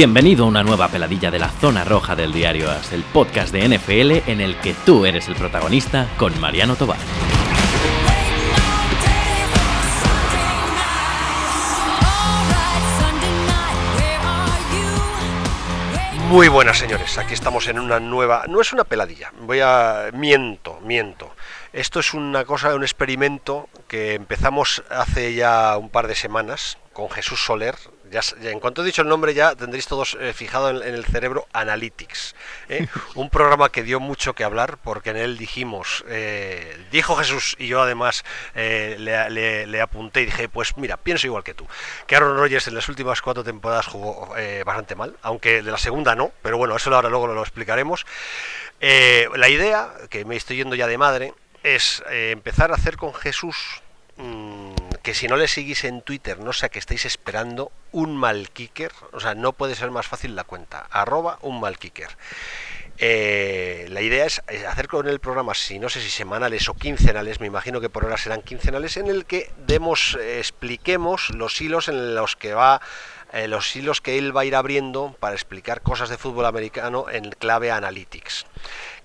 Bienvenido a una nueva peladilla de la zona roja del diario AS, el podcast de NFL en el que tú eres el protagonista con Mariano Tobar. Muy buenas señores, aquí estamos en una nueva, no es una peladilla, voy a miento, miento. Esto es una cosa, un experimento que empezamos hace ya un par de semanas con Jesús Soler, ya, en cuanto he dicho el nombre ya tendréis todos eh, fijado en, el cerebro Analytics, ¿eh? un programa que dio mucho que hablar porque en él dijimos, eh, dijo Jesús y yo además le, apunté y dije, pues mira, pienso igual que tú, que Aaron Rodgers en las últimas cuatro temporadas jugó bastante mal, aunque de la segunda no, pero bueno, eso ahora luego lo explicaremos. la idea, que me estoy yendo ya de madre, es empezar a hacer con Jesús mm, que si no le seguís en Twitter, no sé a qué estáis esperando, un mal kicker, o sea, no puede ser más fácil la cuenta, arroba un mal kicker. Eh, la idea es hacer con el programa, si no sé si semanales o quincenales, me imagino que por ahora serán quincenales, en el que demos, eh, expliquemos los hilos en los que va, eh, los hilos que él va a ir abriendo para explicar cosas de fútbol americano en clave analytics.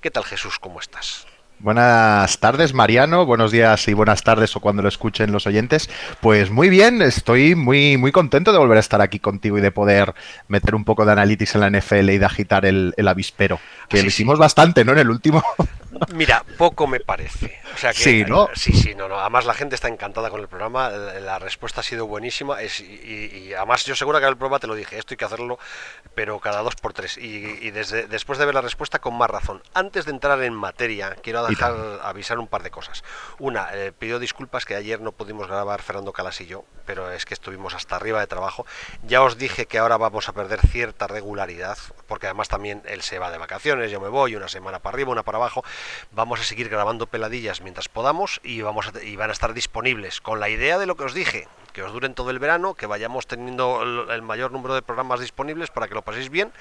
¿Qué tal Jesús? ¿Cómo estás? Buenas tardes, Mariano. Buenos días y buenas tardes o cuando lo escuchen los oyentes. Pues muy bien, estoy muy, muy contento de volver a estar aquí contigo y de poder meter un poco de analytics en la NFL y de agitar el, avispero. Que lo hicimos bastante, ¿no? En el último. Mira, poco me parece. O sea que, sí, ¿no? Sí, sí, no, no. Además la gente está encantada con el programa, la respuesta ha sido buenísima es, y, además yo seguro que en el programa te lo dije, esto hay que hacerlo, pero cada dos por tres. Y, desde, después de ver la respuesta, con más razón. Antes de entrar en materia, quiero dejar avisar un par de cosas. Una, eh, pido disculpas que ayer no pudimos grabar Fernando Calas y yo, pero es que estuvimos hasta arriba de trabajo. Ya os dije que ahora vamos a perder cierta regularidad, porque además también él se va de vacaciones, yo me voy una semana para arriba, una para abajo. Vamos a seguir grabando peladillas mientras podamos y, vamos y van a estar disponibles con la idea de lo que os dije, que os duren todo el verano, que vayamos teniendo el mayor número de programas disponibles para que lo paséis bien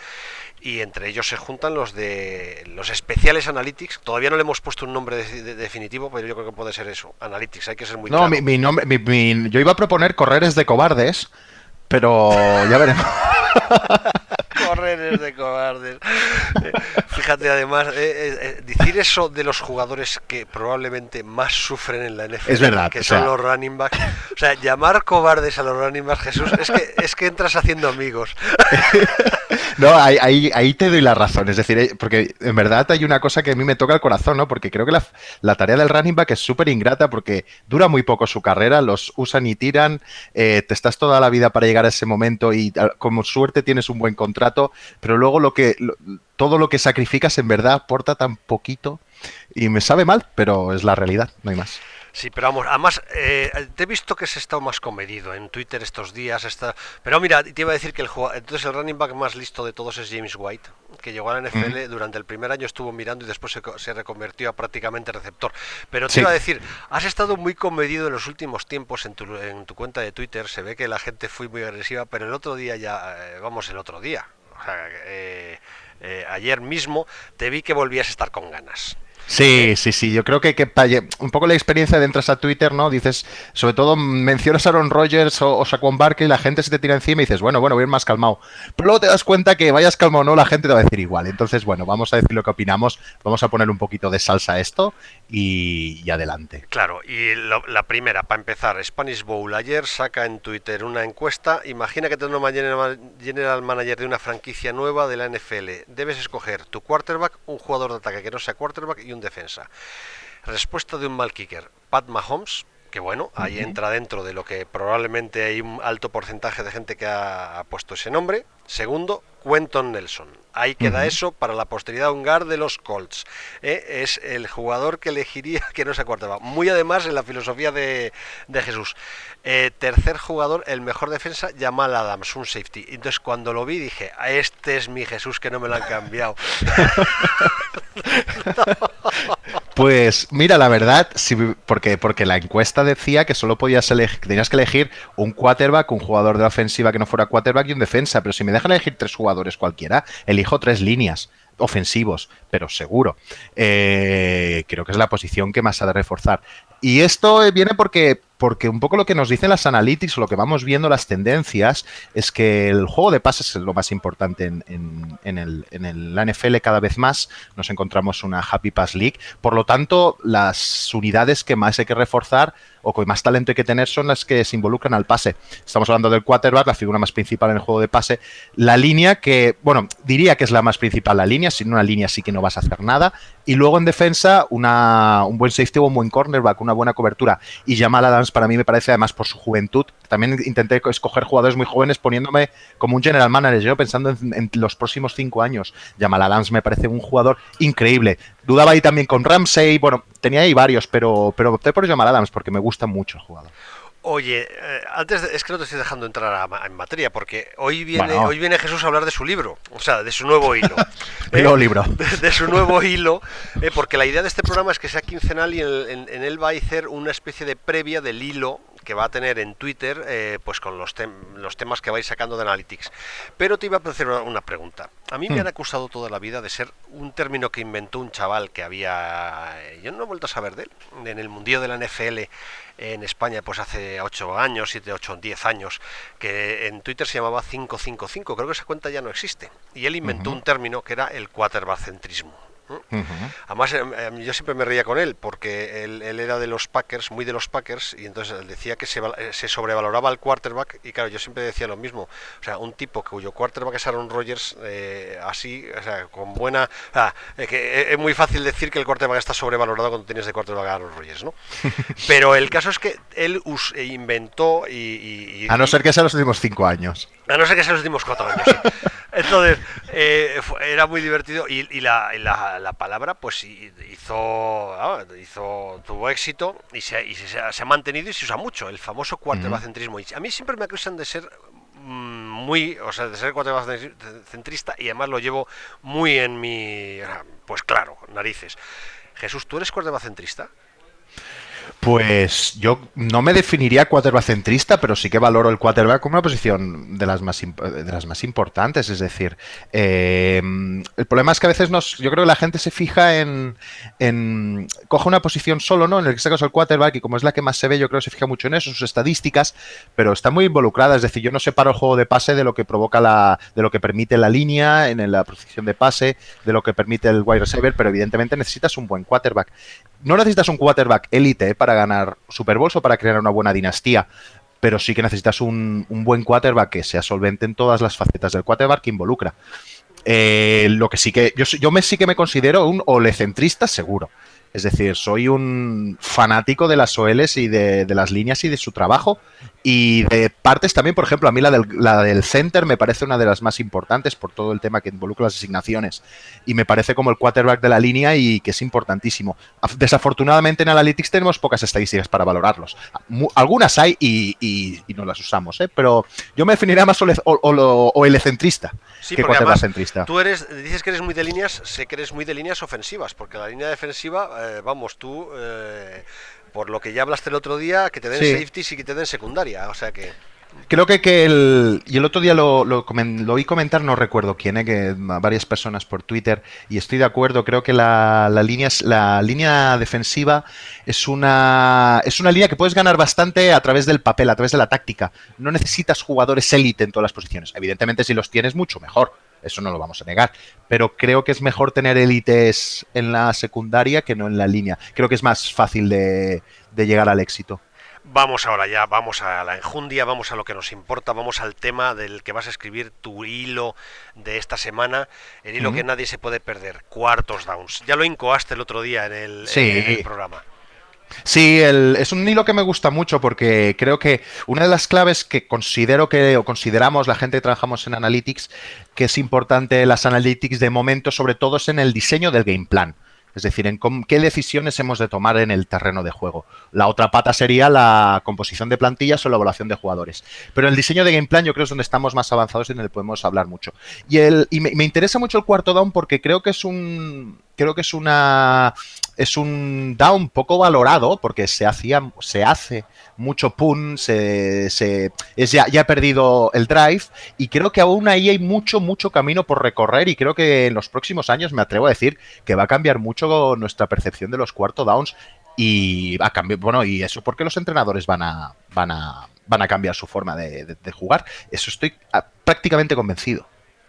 y entre ellos se juntan los de los especiales Analytics. Todavía no le hemos puesto un nombre definitivo, pero yo creo que puede ser eso, Analytics, hay que ser muy No, mi, nombre, yo iba a proponer Correres de Cobardes, pero ya veremos. De cobardes. Fíjate, además, eh, eh, eh, decir eso de los jugadores que probablemente más sufren en la NFL, es verdad, que son los running backs. O sea, llamar cobardes a los running backs, Jesús, es que, es que entras haciendo amigos. no, ahí, ahí, te doy la razón. Es decir, porque en verdad hay una cosa que a mí me toca el corazón, ¿no? Porque creo que la, la tarea del running back es súper ingrata porque dura muy poco su carrera, los usan y tiran, te estás toda la vida para llegar a ese momento y como suerte tienes un buen contrato, pero luego lo que todo lo que sacrificas en verdad aporta tan poquito y me sabe mal, pero es la realidad, no hay más. Sí, pero vamos, además, eh, te he visto que se está más comedido en Twitter estos días. Está... Pero mira, te iba a decir que el entonces el running back más listo de todos es James White, que llegó a la NFL durante el primer año, estuvo mirando y después se, reconvirtió a prácticamente receptor. Pero te iba a decir, has estado muy comedido en los últimos tiempos en tu, en tu cuenta de Twitter. Se ve que la gente fue muy agresiva, pero el otro día ya, eh, vamos, el otro día, o sea, eh, ayer mismo te vi que volvías a estar con ganas. Sí, sí, sí. Yo creo que, que un poco la experiencia de entras a Twitter, ¿no? Dices, sobre todo mencionas a Aaron Rodgers o, o Saquon Barkley, la gente se te tira encima y dices, bueno, bueno, voy a más calmado. Pero luego te das cuenta que vayas calmado o no, la gente te va a decir igual. Entonces, bueno, vamos a decir lo que opinamos, vamos a poner un poquito de salsa a esto y, adelante. Claro, y la primera, para empezar, Spanish Bowl. Ayer saca en Twitter una encuesta. Imagina que te una general manager de una franquicia nueva de la NFL. Debes escoger tu quarterback, un jugador de ataque que no sea quarterback y defensa. Respuesta de un mal kicker, Pat Mahomes, que bueno, ahí entra dentro de lo que probablemente hay un alto porcentaje de gente que ha, puesto ese nombre. Segundo, Quentin Nelson. Ahí queda eso para la posteridad un guard de los Colts. ¿eh? Es el jugador que elegiría que no se acuerda. Muy además en la filosofía de, Jesús. Eh, tercer jugador, el mejor defensa, Jamal Adams, un safety. Entonces cuando lo vi dije, este es mi Jesús que no me lo han cambiado. Pues mira, la verdad, porque, porque la encuesta decía que solo podías elegir, tenías que elegir un quarterback, un jugador de la ofensiva que no fuera quarterback y un defensa, pero si me dejan elegir tres jugadores cualquiera, elijo tres líneas ofensivos, pero seguro. Eh, creo que es la posición que más ha de reforzar. Y esto viene porque porque un poco lo que nos dicen las analytics lo que vamos viendo las tendencias es que el juego de pases es lo más importante en, en, el, en la NFL cada vez más. Nos encontramos una Happy Pass League. Por lo tanto, las unidades que más hay que reforzar o que más talento hay que tener son las que se involucran al pase. Estamos hablando del quarterback, la figura más principal en el juego de pase. La línea que, bueno, diría que es la más principal la línea, sin una línea sí que no vas a hacer nada. Y luego en defensa, una, un buen safety o un buen cornerback, una buena cobertura. Y Jamal Adams para mí me parece, además por su juventud, también intenté escoger jugadores muy jóvenes poniéndome como un general manager, yo pensando en, los próximos cinco años. Jamal Adams me parece un jugador increíble. Dudaba ahí también con Ramsey, bueno, tenía ahí varios, pero, pero opté por Jamal Adams porque me gusta mucho el jugador. Oye, eh, antes es que no te estoy dejando entrar en materia, porque hoy viene, hoy viene Jesús a hablar de su libro, o sea, de su nuevo hilo. nuevo libro. De, su nuevo hilo, eh, porque la idea de este programa es que sea quincenal y en, en, él va a hacer una especie de previa del hilo que va a tener en Twitter eh, pues con los, los temas que vais sacando de Analytics. Pero te iba a hacer una, pregunta. A mí me hmm. han acusado toda la vida de ser un término que inventó un chaval que había... Eh, yo no he vuelto a saber de él. En el mundillo de la NFL en España pues hace 8 años, 7, 8, 10 años, que en Twitter se llamaba 555. Creo que esa cuenta ya no existe. Y él inventó un término que era el Además, em, em, yo siempre me reía con él porque él, era de los Packers, muy de los Packers, y entonces él decía que se, eh, se, sobrevaloraba el quarterback. Y claro, yo siempre decía lo mismo. O sea, un tipo cuyo quarterback es Aaron Rodgers, eh, así, o sea, con buena. que es muy fácil decir que el quarterback está sobrevalorado cuando tienes de quarterback a Aaron Rodgers, ¿no? Pero el caso es que él inventó y, A no ser que sea los últimos cinco años. A no ser que sea los últimos cuatro años. Entonces, eh, era muy divertido y, la, la, palabra pues hizo, hizo tuvo éxito y, se, y se, ha mantenido y se usa mucho, el famoso quarterback-centrismo. Y a mí siempre me acusan de ser mm, muy, o sea, de ser quarterback-centrista y además lo llevo muy en mi, pues claro, narices. Jesús, ¿tú eres quarterback-centrista? Pues yo no me definiría quarterback centrista, pero sí que valoro el quarterback como una posición de las más, de las más importantes. Es decir, eh, el problema es que a veces nos, yo creo que la gente se fija en, en coge una posición solo, ¿no? En el caso el quarterback y como es la que más se ve, yo creo que se fija mucho en eso, sus estadísticas, pero está muy involucrada. Es decir, yo no separo el juego de pase de lo que provoca la, de lo que permite la línea en la posición de pase, de lo que permite el wide receiver, pero evidentemente necesitas un buen quarterback no necesitas un quarterback élite para ganar Super Bowls o para crear una buena dinastía, pero sí que necesitas un, buen quarterback que sea solvente en todas las facetas del quarterback que involucra. Eh, lo que sí que yo, me sí que me considero un olecentrista seguro. Es decir, soy un fanático de las OLs y de, las líneas y de su trabajo. Y de partes también, por ejemplo, a mí la del, la del center me parece una de las más importantes por todo el tema que involucra las asignaciones. Y me parece como el quarterback de la línea y que es importantísimo. Desafortunadamente en Analytics tenemos pocas estadísticas para valorarlos. Algunas hay y, no las usamos, ¿eh? pero yo me definiría más o, el centrista que quarterback centrista. Tú eres, dices que eres muy de líneas, sé que eres muy de líneas ofensivas, porque la línea defensiva eh, vamos, tú, eh, por lo que ya hablaste el otro día, que te den safety y que te den secundaria, o sea que... Creo que, que el. Y el otro día lo, lo, oí comentar, no recuerdo quién, eh, que varias personas por Twitter, y estoy de acuerdo. Creo que la, la, línea, la línea defensiva es una, es una línea que puedes ganar bastante a través del papel, a través de la táctica. No necesitas jugadores élite en todas las posiciones. Evidentemente, si los tienes, mucho mejor eso no lo vamos a negar. Pero creo que es mejor tener élites en la secundaria que no en la línea. Creo que es más fácil de, llegar al éxito. Vamos ahora ya, vamos a la enjundia, vamos a lo que nos importa, vamos al tema del que vas a escribir tu hilo de esta semana, el hilo que nadie se puede perder, cuartos downs. Ya lo incoaste el otro día en el programa. Sí, es un hilo que me gusta mucho porque creo que una de las claves que considero que o consideramos la gente que trabajamos en Analytics que es importante las Analytics de momento, sobre todo es en el diseño del game plan. Es decir, en qué decisiones hemos de tomar en el terreno de juego. La otra pata sería la composición de plantillas o la evaluación de jugadores. Pero el diseño de game plan yo creo es donde estamos más avanzados y donde podemos hablar mucho. Y, el, y me interesa mucho el cuarto down porque creo que es un, creo que es una es un down poco valorado porque se hacía se hace mucho pun se, se es ya, ya ha perdido el drive y creo que aún ahí hay mucho mucho camino por recorrer y creo que en los próximos años me atrevo a decir que va a cambiar mucho nuestra percepción de los cuarto downs y a cambio, bueno, y eso porque los entrenadores van a, van a, van a cambiar su forma de, jugar. Eso estoy ah, prácticamente convencido.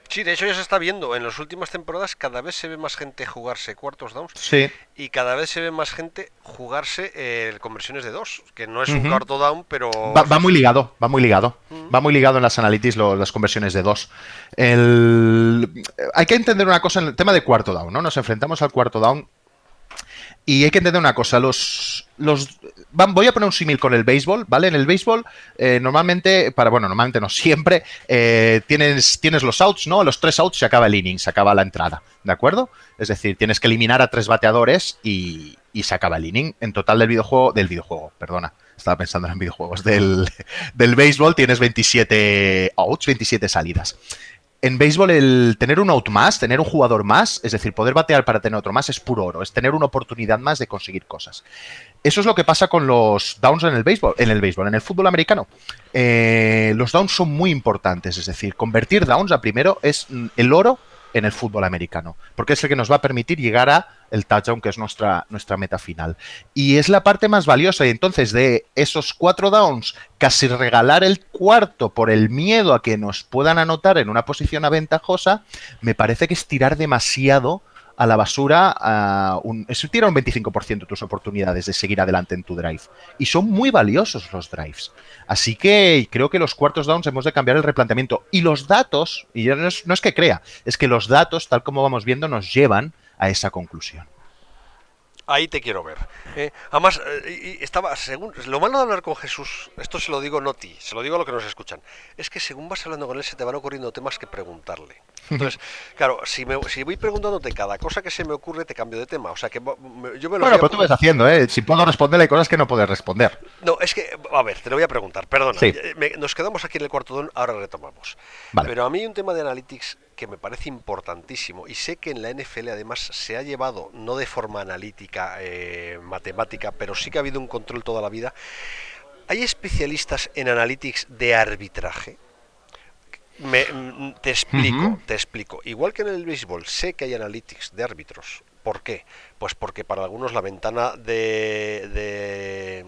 Sí, de hecho ya se está viendo. En las últimas temporadas cada vez se ve más gente jugarse cuartos downs. Sí. Y cada vez se ve más gente jugarse eh, conversiones de dos. Que no es un cuarto down, pero. Va, muy ligado, va muy ligado. Va muy ligado en las analytics las conversiones de dos. Hay que entender una cosa en el tema de cuarto down, ¿no? Nos enfrentamos al cuarto down y hay que entender una cosa, los, los voy a poner un símil con el béisbol, ¿vale? En el béisbol, eh, normalmente, para, bueno, normalmente no, siempre eh, tienes, tienes los outs, ¿no? Los tres outs se acaba el inning, se acaba la entrada, ¿de acuerdo? Es decir, tienes que eliminar a tres bateadores y, y se acaba el inning. En total del videojuego, del videojuego, perdona, estaba pensando en videojuegos, del, del béisbol tienes 27 outs, 27 salidas en béisbol el tener un out más, tener un jugador más, es decir, poder batear para tener otro más es puro oro, es tener una oportunidad más de conseguir cosas. Eso es lo que pasa con los downs en el béisbol, en el béisbol, en el fútbol americano. Eh, los downs son muy importantes, es decir, convertir downs a primero es mm, el oro en el fútbol americano, porque es el que nos va a permitir llegar a el touchdown, que es nuestra, nuestra meta final. Y es la parte más valiosa, y entonces de esos cuatro downs, casi regalar el cuarto por el miedo a que nos puedan anotar en una posición aventajosa, me parece que es tirar demasiado a la basura, a un, es tirar un 25% tus oportunidades de seguir adelante en tu drive. Y son muy valiosos los drives. Así que creo que los cuartos downs hemos de cambiar el replanteamiento. Y los datos, y no es, que crea, es que los datos, tal como vamos viendo, nos llevan a esa conclusión. Ahí te quiero ver. ¿eh? además, eh, estaba, según, lo malo de hablar con Jesús, esto se lo digo no ti, se lo digo a los que nos escuchan, es que según vas hablando con él se te van ocurriendo temas que preguntarle. Entonces, claro, si, me, si voy preguntándote cada cosa que se me ocurre, te cambio de tema. O sea que yo me lo Bueno, pero tú ves haciendo, ¿eh? Si puedo responderle, hay cosas que no puedes responder. No, es que, a ver, te lo voy a preguntar, perdona. Eh, nos quedamos aquí en el cuarto don, ahora retomamos. Pero a mí hay un tema de analytics que me parece importantísimo y sé que en la NFL además se ha llevado, no de forma analítica, eh, matemática, pero sí que ha habido un control toda la vida. ¿Hay especialistas en analytics de arbitraje? Me, mm, te explico, te explico. Igual que en el béisbol, sé que hay analytics de árbitros. ¿Por qué? Pues porque para algunos la ventana de, de,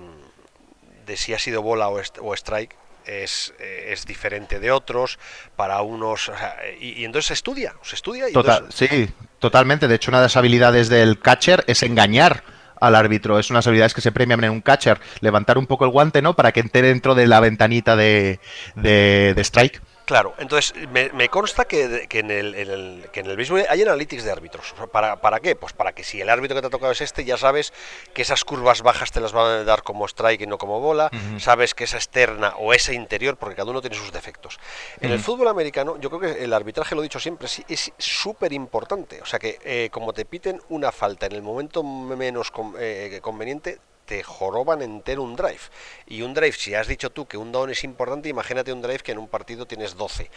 de si ha sido bola o, o strike es, es, diferente de otros, para unos... y, entonces se estudia, se estudia. Y Sí, totalmente. De hecho, una de las habilidades del catcher es engañar al árbitro. Es unas habilidades que se premian en un catcher. Levantar un poco el guante, ¿no? Para que entre dentro de la ventanita de, de, de strike. Claro, entonces me, consta que, en el, que en el mismo hay analytics de árbitros. ¿Para, ¿Para qué? Pues para que si el árbitro que te ha tocado es este, ya sabes que esas curvas bajas te las van a dar como strike y no como bola, sabes que esa externa o esa interior, porque cada uno tiene sus defectos. En el fútbol americano, yo creo que el arbitraje, lo he dicho siempre, es súper importante. O sea que eh, como te piten una falta en el momento menos eh, conveniente, te joroban entero un drive. Y un drive, si has dicho tú que un down es importante, imagínate un drive que en un partido tienes 12.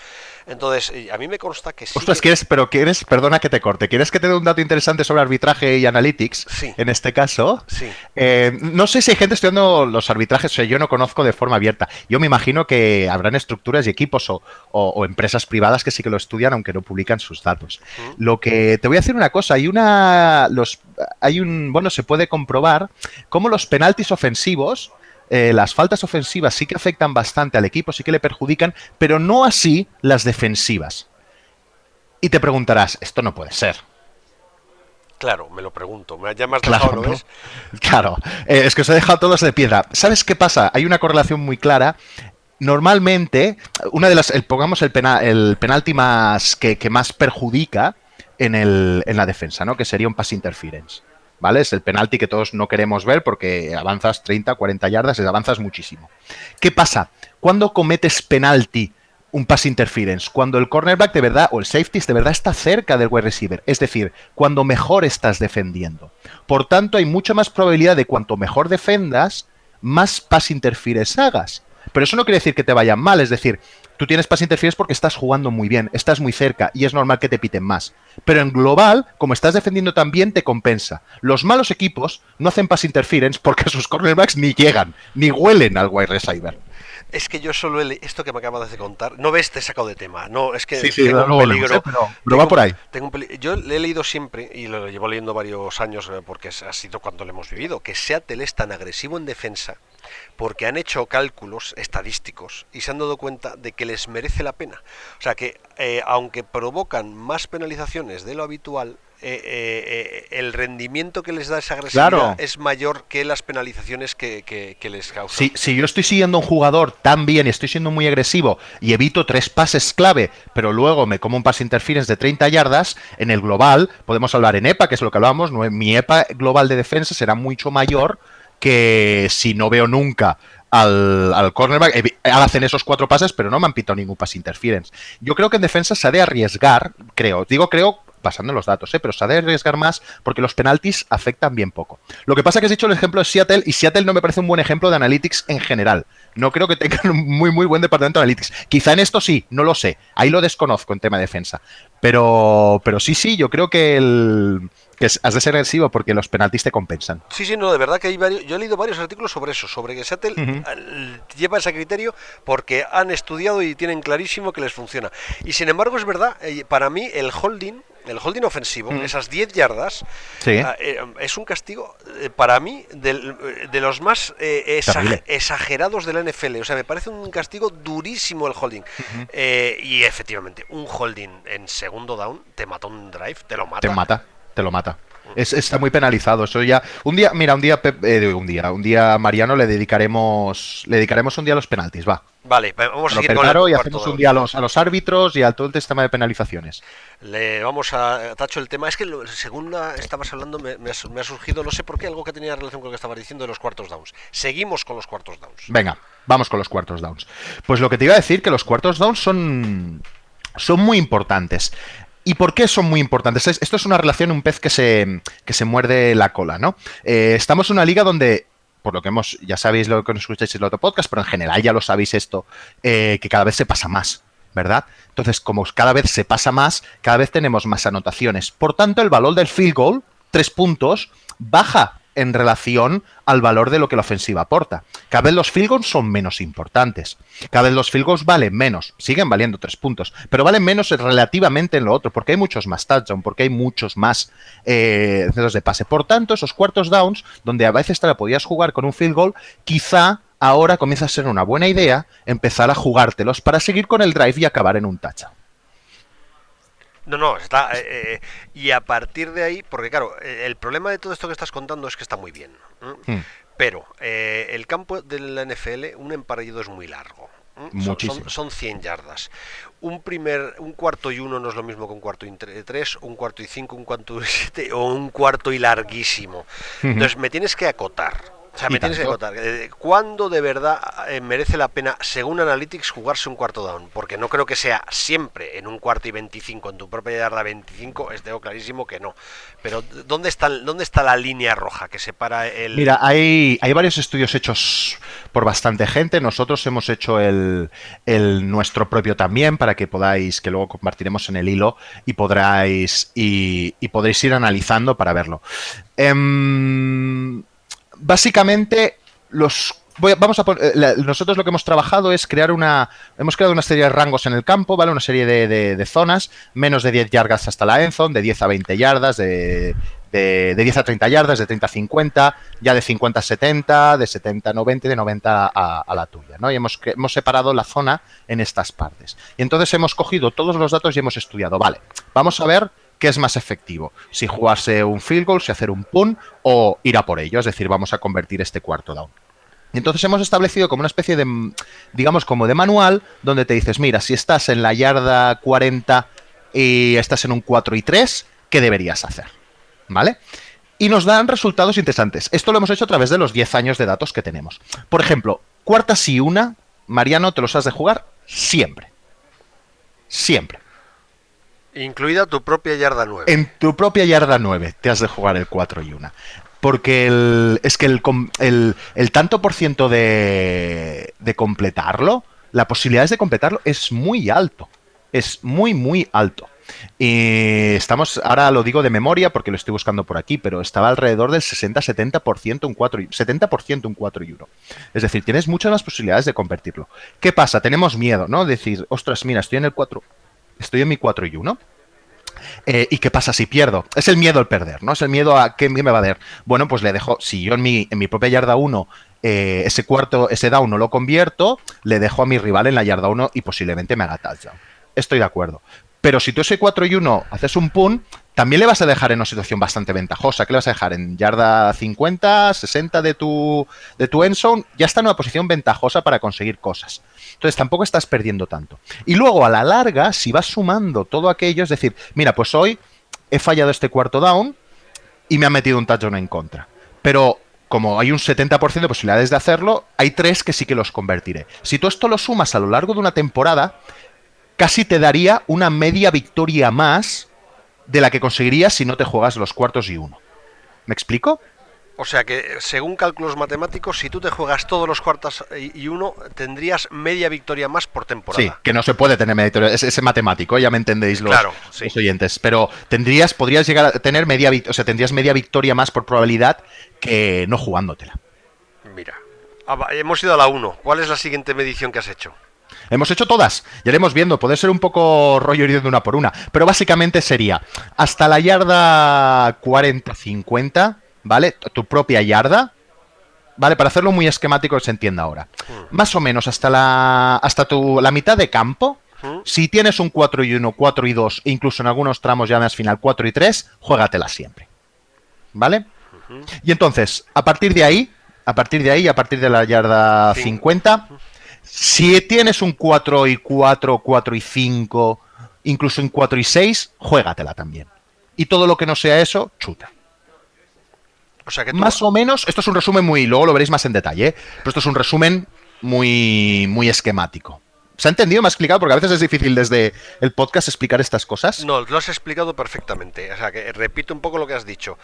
Entonces, eh, a mí me consta que sí. Ostras, ¿quieres, pero quieres, perdona que te corte, ¿quieres que te dé un dato interesante sobre arbitraje y analytics? Sí. En este caso. Sí. Eh, no sé si hay gente estudiando los arbitrajes, o sea, yo no conozco de forma abierta. Yo me imagino que habrán estructuras y equipos o, empresas privadas que sí que lo estudian, aunque no publican sus datos. Lo que te voy a decir una cosa, hay una. Los, hay un. Bueno, se puede comprobar cómo los penaltis ofensivos, eh, las faltas ofensivas sí que afectan bastante al equipo, sí que le perjudican, pero no así las defensivas. Y te preguntarás, esto no puede ser. Claro, me lo pregunto. Ya me has claro, ¿no Claro, eh, es que os he dejado todos de piedra. ¿Sabes qué pasa? Hay una correlación muy clara. Normalmente, una de las, pongamos el, el penalti más que, más perjudica en, la defensa, ¿no? Que sería un pass interference. ¿vale? Es el penalti que todos no queremos ver porque avanzas 30, 40 yardas, avanzas muchísimo. ¿Qué pasa? Cuando cometes penalti, un pass interference, cuando el cornerback de verdad o el safety de verdad está cerca del wide receiver, es decir, cuando mejor estás defendiendo. Por tanto, hay mucha más probabilidad de cuanto mejor defendas, más pass interference hagas. Pero eso no quiere decir que te vayan mal, es decir, tú tienes pass interference porque estás jugando muy bien, estás muy cerca y es normal que te piten más. Pero en global, como estás defendiendo tan bien, te compensa. Los malos equipos no hacen pass interference porque sus cornerbacks ni llegan, ni huelen al wide receiver. Es que yo solo he esto que me acabas de contar. No ves, te he sacado de tema. No, es que sí, sí, tengo un peligro. ¿eh? pero, va por ahí. Tengo yo le he leído siempre, y lo llevo leyendo varios años eh, porque ha sido cuando lo hemos vivido, que Seattle es tan agresivo en defensa porque han hecho cálculos estadísticos y se han dado cuenta de que les merece la pena. O sea que, eh, aunque provocan más penalizaciones de lo habitual, eh, eh, el rendimiento que les da esa agresividad es mayor que las penalizaciones que, les causa. Si, si, yo estoy siguiendo a un jugador tan bien y estoy siendo muy agresivo y evito tres pases clave, pero luego me como un pase interference de 30 yardas, en el global, podemos hablar en EPA, que es lo que hablábamos, mi EPA global de defensa será mucho mayor que si no veo nunca al, al cornerback, hacen esos cuatro pases, pero no me han pitado ningún pase interference. Yo creo que en defensa se ha de arriesgar, creo, digo creo basando en los datos, ¿eh? pero se ha de arriesgar más porque los penaltis afectan bien poco. Lo que pasa es que has dicho el ejemplo de Seattle y Seattle no me parece un buen ejemplo de analytics en general. No creo que tengan un muy, muy buen departamento de analytics. Quizá en esto sí, no lo sé. Ahí lo desconozco en tema de defensa. Pero, pero sí, sí, yo creo que el, que has de ser agresivo porque los penaltis te compensan. Sí, sí, no, de verdad que hay varios, yo he leído varios artículos sobre eso, sobre que Seattle lleva ese criterio porque han estudiado y tienen clarísimo que les funciona. Y sin embargo es verdad, eh, para mí el holding, el holding ofensivo, esas 10 yardas, ah, eh, es un castigo eh, para mí de los más exagerados de la NFL. O sea, me parece un castigo durísimo el holding. y efectivamente, un holding en segundo down te mata un drive, te lo mata. Te mata te lo mata. Es, está muy penalizado. Eso ya. Un día, mira, un día, eh, un día, un día Mariano le dedicaremos, le dedicaremos un día a los penaltis, va. Vale, vamos a seguir con el y hacemos un día a los, a los árbitros y a todo el sistema de penalizaciones. Le vamos a tacho el tema. Es que según estabas hablando me, ha, surgido, no sé por qué, algo que tenía relación con lo que estabas diciendo de los cuartos downs. Seguimos con los cuartos downs. Venga, vamos con los cuartos downs. Pues lo que te iba a decir que los cuartos downs son son muy importantes. ¿Y por qué son muy importantes? Esto es una relación, un pez que se, que se muerde la cola, ¿no? Eh, estamos en una liga donde por lo que hemos, ya sabéis lo que nos escucháis en el otro podcast, pero en general ya lo sabéis esto, eh, que cada vez se pasa más, ¿verdad? Entonces, como cada vez se pasa más, cada vez tenemos más anotaciones. Por tanto, el valor del field goal, tres puntos, baja en relación al valor de lo que la ofensiva aporta. Cada vez los field goals son menos importantes. Cada vez los field goals valen menos. Siguen valiendo tres puntos. Pero valen menos relativamente en lo otro. Porque hay muchos más touchdowns. Porque hay muchos más eh, de pase. Por tanto, esos cuartos downs, donde a veces te la podías jugar con un field goal, quizá ahora comienza a ser una buena idea empezar a jugártelos para seguir con el drive y acabar en un touchdown. No, no, está. Eh, eh, y a partir de ahí, porque claro, eh, el problema de todo esto que estás contando es que está muy bien. Hmm. Pero el campo de la NFL, un emparellido es muy largo. Son, son, 100 yardas. Un primer, un cuarto y uno no es lo mismo que un cuarto y tres, un cuarto y cinco, un cuarto y siete o un cuarto y larguísimo. Entonces me tienes que acotar. O sea, me tienes que contar. Eh, ¿Cuándo de verdad eh, merece la pena, según Analytics, jugarse un cuarto down? Porque no creo que sea siempre en un cuarto y 25, en tu propia yarda 25, es tengo clarísimo que no. Pero ¿dónde está, dónde está la línea roja que separa el... Mira, hay, hay varios estudios hechos por bastante gente. Nosotros hemos hecho el, el nuestro propio también para que podáis, que luego compartiremos en el hilo y podráis, y, y podréis ir analizando para verlo. Eh, básicamente los vamos a eh, nosotros lo que hemos trabajado es crear una hemos creado una serie de rangos en el campo vale una serie de, zonas menos de 10 yardas hasta la endzone de 10 a 20 yardas de, de, 10 a 30 yardas de 30 a 50 ya de 50 a 70 de 70 a 90 de 90 a, a la tuya ¿no? y hemos, hemos separado la zona en estas partes. Y entonces hemos cogido todos los datos y hemos estudiado. Vale vamos a ver ¿qué es más efectivo? Si jugarse un field goal, si hacer un punt o ir a por ello, es decir, vamos a convertir este cuarto down. Entonces hemos establecido como una especie de, digamos, como de manual, donde te dices, mira, si estás en la yarda 40 y estás en un 4 y 3, ¿qué deberías hacer? ¿Vale? Y nos dan resultados interesantes. Esto lo hemos hecho a través de los 10 años de datos que tenemos. Por ejemplo, cuartas y una, Mariano, te los has de jugar siempre. Siempre. Incluida tu propia yarda 9. En tu propia yarda 9 te has de jugar el 4 y 1. Porque el, es que el, el, tanto por ciento de, completarlo, la posibilidad de completarlo es muy alto. Es muy, muy alto. Y estamos, ahora lo digo de memoria porque lo estoy buscando por aquí, pero estaba alrededor del 60-70% un 4 y 70% un 4 y 1. Es decir, tienes muchas más posibilidades de convertirlo. ¿Qué pasa? Tenemos miedo, ¿no? Decir, ostras, mira, estoy en el 4, estoy en mi 4 y 1. Eh, ¿Y qué pasa si pierdo? Es el miedo al perder, ¿no? Es el miedo a qué me va a dar. Bueno, pues le dejo, si yo en mi, en mi propia yarda 1 eh, ese cuarto, ese down no lo convierto, le dejo a mi rival en la yarda 1 y posiblemente me haga touchdown. Estoy de acuerdo. Pero si tú ese 4 y 1 haces un punt, también le vas a dejar en una situación bastante ventajosa. ¿Qué le vas a dejar? En yarda 50, 60 de tu, de tu end zone, ya está en una posición ventajosa para conseguir cosas. Entonces tampoco estás perdiendo tanto. Y luego a la larga, si vas sumando todo aquello, es decir, mira, pues hoy he fallado este cuarto down y me ha metido un touchdown en contra. Pero como hay un 70% de posibilidades de hacerlo, hay tres que sí que los convertiré. Si tú esto lo sumas a lo largo de una temporada, casi te daría una media victoria más de la que conseguirías si no te juegas los cuartos y uno. ¿Me explico? O sea que, según cálculos matemáticos, si tú te juegas todos los cuartos y uno, tendrías media victoria más por temporada. Sí, que no se puede tener media victoria. Es, ese matemático, ya me entendéis los, oyentes. Pero tendrías, podrías llegar a tener media, o sea, tendrías media victoria más por probabilidad que no jugándotela. Mira, ah, hemos ido a la 1. ¿Cuál es la siguiente medición que has hecho? Hemos hecho todas, ya iremos viendo, puede ser un poco rollo ir de una por una, pero básicamente sería hasta la yarda 40-50, ¿vale? Tu propia yarda, ¿vale? Para hacerlo muy esquemático que se entienda ahora. Hmm. Más o menos hasta la, hasta tu, la mitad de campo, hmm. si tienes un 4 y 1, 4 y 2, e incluso en algunos tramos ya más final 4 y 3, juégatela siempre. ¿Vale? Hmm. Y entonces, a partir de ahí, a partir de ahí, a partir de la yarda 50, si tienes un 4 y 4, 4 y 5, incluso en 4 y 6, juégatela también. Y todo lo que no sea eso, chuta. O sea que Más o menos, esto es un resumen muy, luego lo veréis más en detalle, ¿eh? pero esto es un resumen muy, muy esquemático. ¿Se ha entendido? ¿Me ha explicado? Porque a veces es difícil desde el podcast explicar estas cosas. No, lo has explicado perfectamente. O sea, que repito un poco lo que has dicho.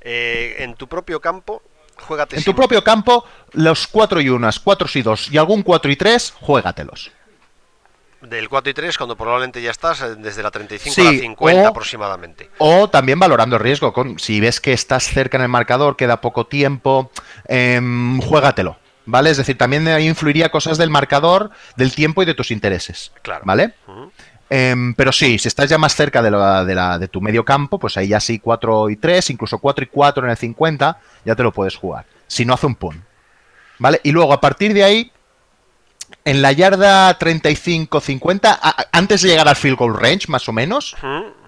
Eh, en tu propio campo, en tu propio campo, los 4 y 1, 4 y 2 y algún 4 y 3, juégatelos. Del 4 y 3, cuando probablemente ya estás eh, desde la 35 a la 50 aproximadamente. O también valorando el riesgo. Con, si ves que estás cerca en el marcador, queda poco tiempo, eh, juégatelo. ¿Vale? Es decir, también influiría cosas del marcador, del tiempo y de tus intereses. Claro. ¿Vale? Em, pero sí, si estás ya más cerca de, la, de, la, de, tu medio campo, pues ahí ya sí 4 y 3, incluso 4 y 4 en el 50, ya te lo puedes jugar. Si no hace un punt. ¿Vale? Y luego a partir de ahí, en la yarda 35-50, antes de llegar al field goal range, más o menos,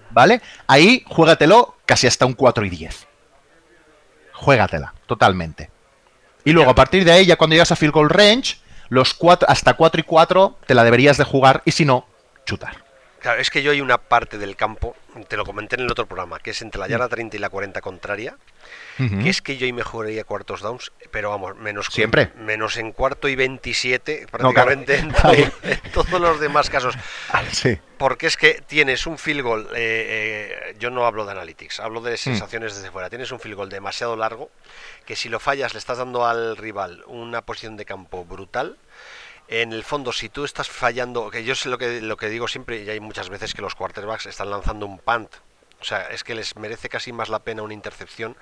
¿vale? Ahí juégatelo casi hasta un 4 y 10. Juégatela, totalmente. Y luego a partir de ahí, ya cuando llegas a field goal range, los cuatro, hasta 4 y 4 te la deberías de jugar y si no, chutar. Claro, es que yo hay una parte del campo, te lo comenté en el otro programa, que es entre la yarda 30 y la 40 contraria, que es que yo ahí mejoraría cuartos downs, pero vamos, menos, Siempre. menos en cuarto y 27, prácticamente en, todos los demás casos. Sí. Porque es que tienes un field goal, eh, eh, yo no hablo de analytics, hablo de mm. sensaciones desde fuera, tienes un field goal demasiado largo, que si lo fallas le estás dando al rival una posición de campo brutal, en el fondo, si tú estás fallando, que yo sé lo que, lo que digo siempre, y hay muchas veces que los quarterbacks están lanzando un punt, o sea, es que les merece casi más la pena una intercepción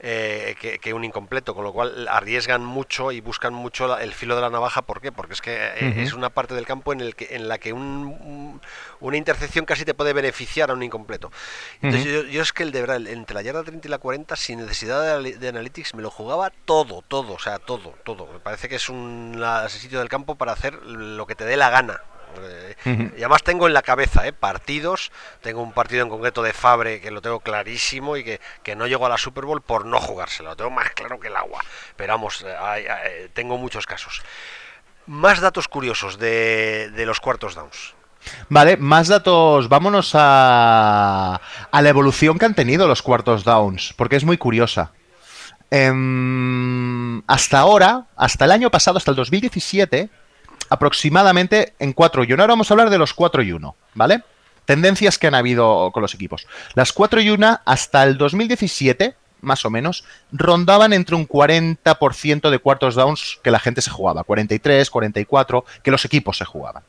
eh, que, un incompleto, con lo cual arriesgan mucho y buscan mucho el filo de la navaja. ¿Por qué? Porque es que eh, es una parte del campo en, el que, en la que una intercepción casi te puede beneficiar a un incompleto. Entonces yo, es que el de verdad, entre la yarda 30 y la 40, sin necesidad de, analytics, me lo jugaba todo, todo, o sea, todo, todo. Me parece que es un sitio del campo para hacer lo que te dé la gana. Y además tengo en la cabeza ¿eh? partidos, tengo un partido en concreto de Fabre que lo tengo clarísimo y que, no llego a la Super Bowl por no jugárselo, lo tengo más claro que el agua. Pero vamos, eh, tengo muchos casos. Más datos curiosos de, los cuartos downs. Vale, más datos. Vámonos a, a, la evolución que han tenido los cuartos downs, porque es muy curiosa. Em, hasta ahora, hasta el año pasado, hasta el 2017, aproximadamente en 4 y 1. Ahora vamos a hablar de los 4 y 1, ¿vale? Tendencias que han habido con los equipos. Las 4 y 1 hasta el 2017, más o menos, rondaban entre un 40% de cuartos downs que la gente se jugaba, 43, 44, que los equipos se jugaban.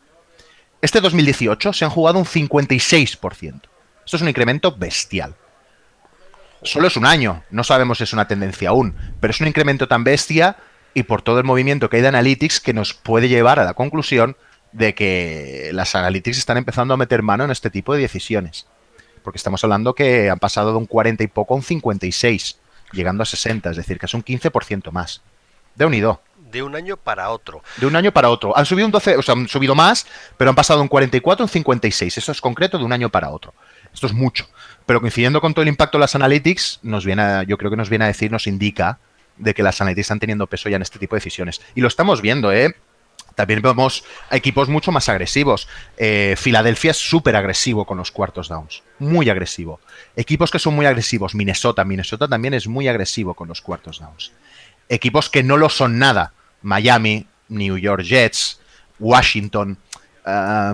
Este 2018 se han jugado un 56%. Esto es un incremento bestial. Solo es un año, no sabemos si es una tendencia aún, pero es un incremento tan bestia y por todo el movimiento que hay de Analytics que nos puede llevar a la conclusión de que las Analytics están empezando a meter mano en este tipo de decisiones. Porque estamos hablando que han pasado de un 40 y poco a un 56, llegando a 60, es decir, que es un 15% más. De unido. De un año para otro. De un año para otro. Han subido un 12, o sea, han subido más, pero han pasado de un 44 a un 56. Eso es concreto de un año para otro. Esto es mucho. Pero coincidiendo con todo el impacto de las analytics, nos viene yo creo que nos viene a decir, nos indica de que las analytics están teniendo peso ya en este tipo de decisiones. Y lo estamos viendo, ¿eh? También vemos equipos mucho más agresivos. Eh, Filadelfia es súper agresivo con los cuartos downs. Muy agresivo. Equipos que son muy agresivos. Minnesota. Minnesota también es muy agresivo con los cuartos downs. Equipos que no lo son nada. Miami, New York Jets, Washington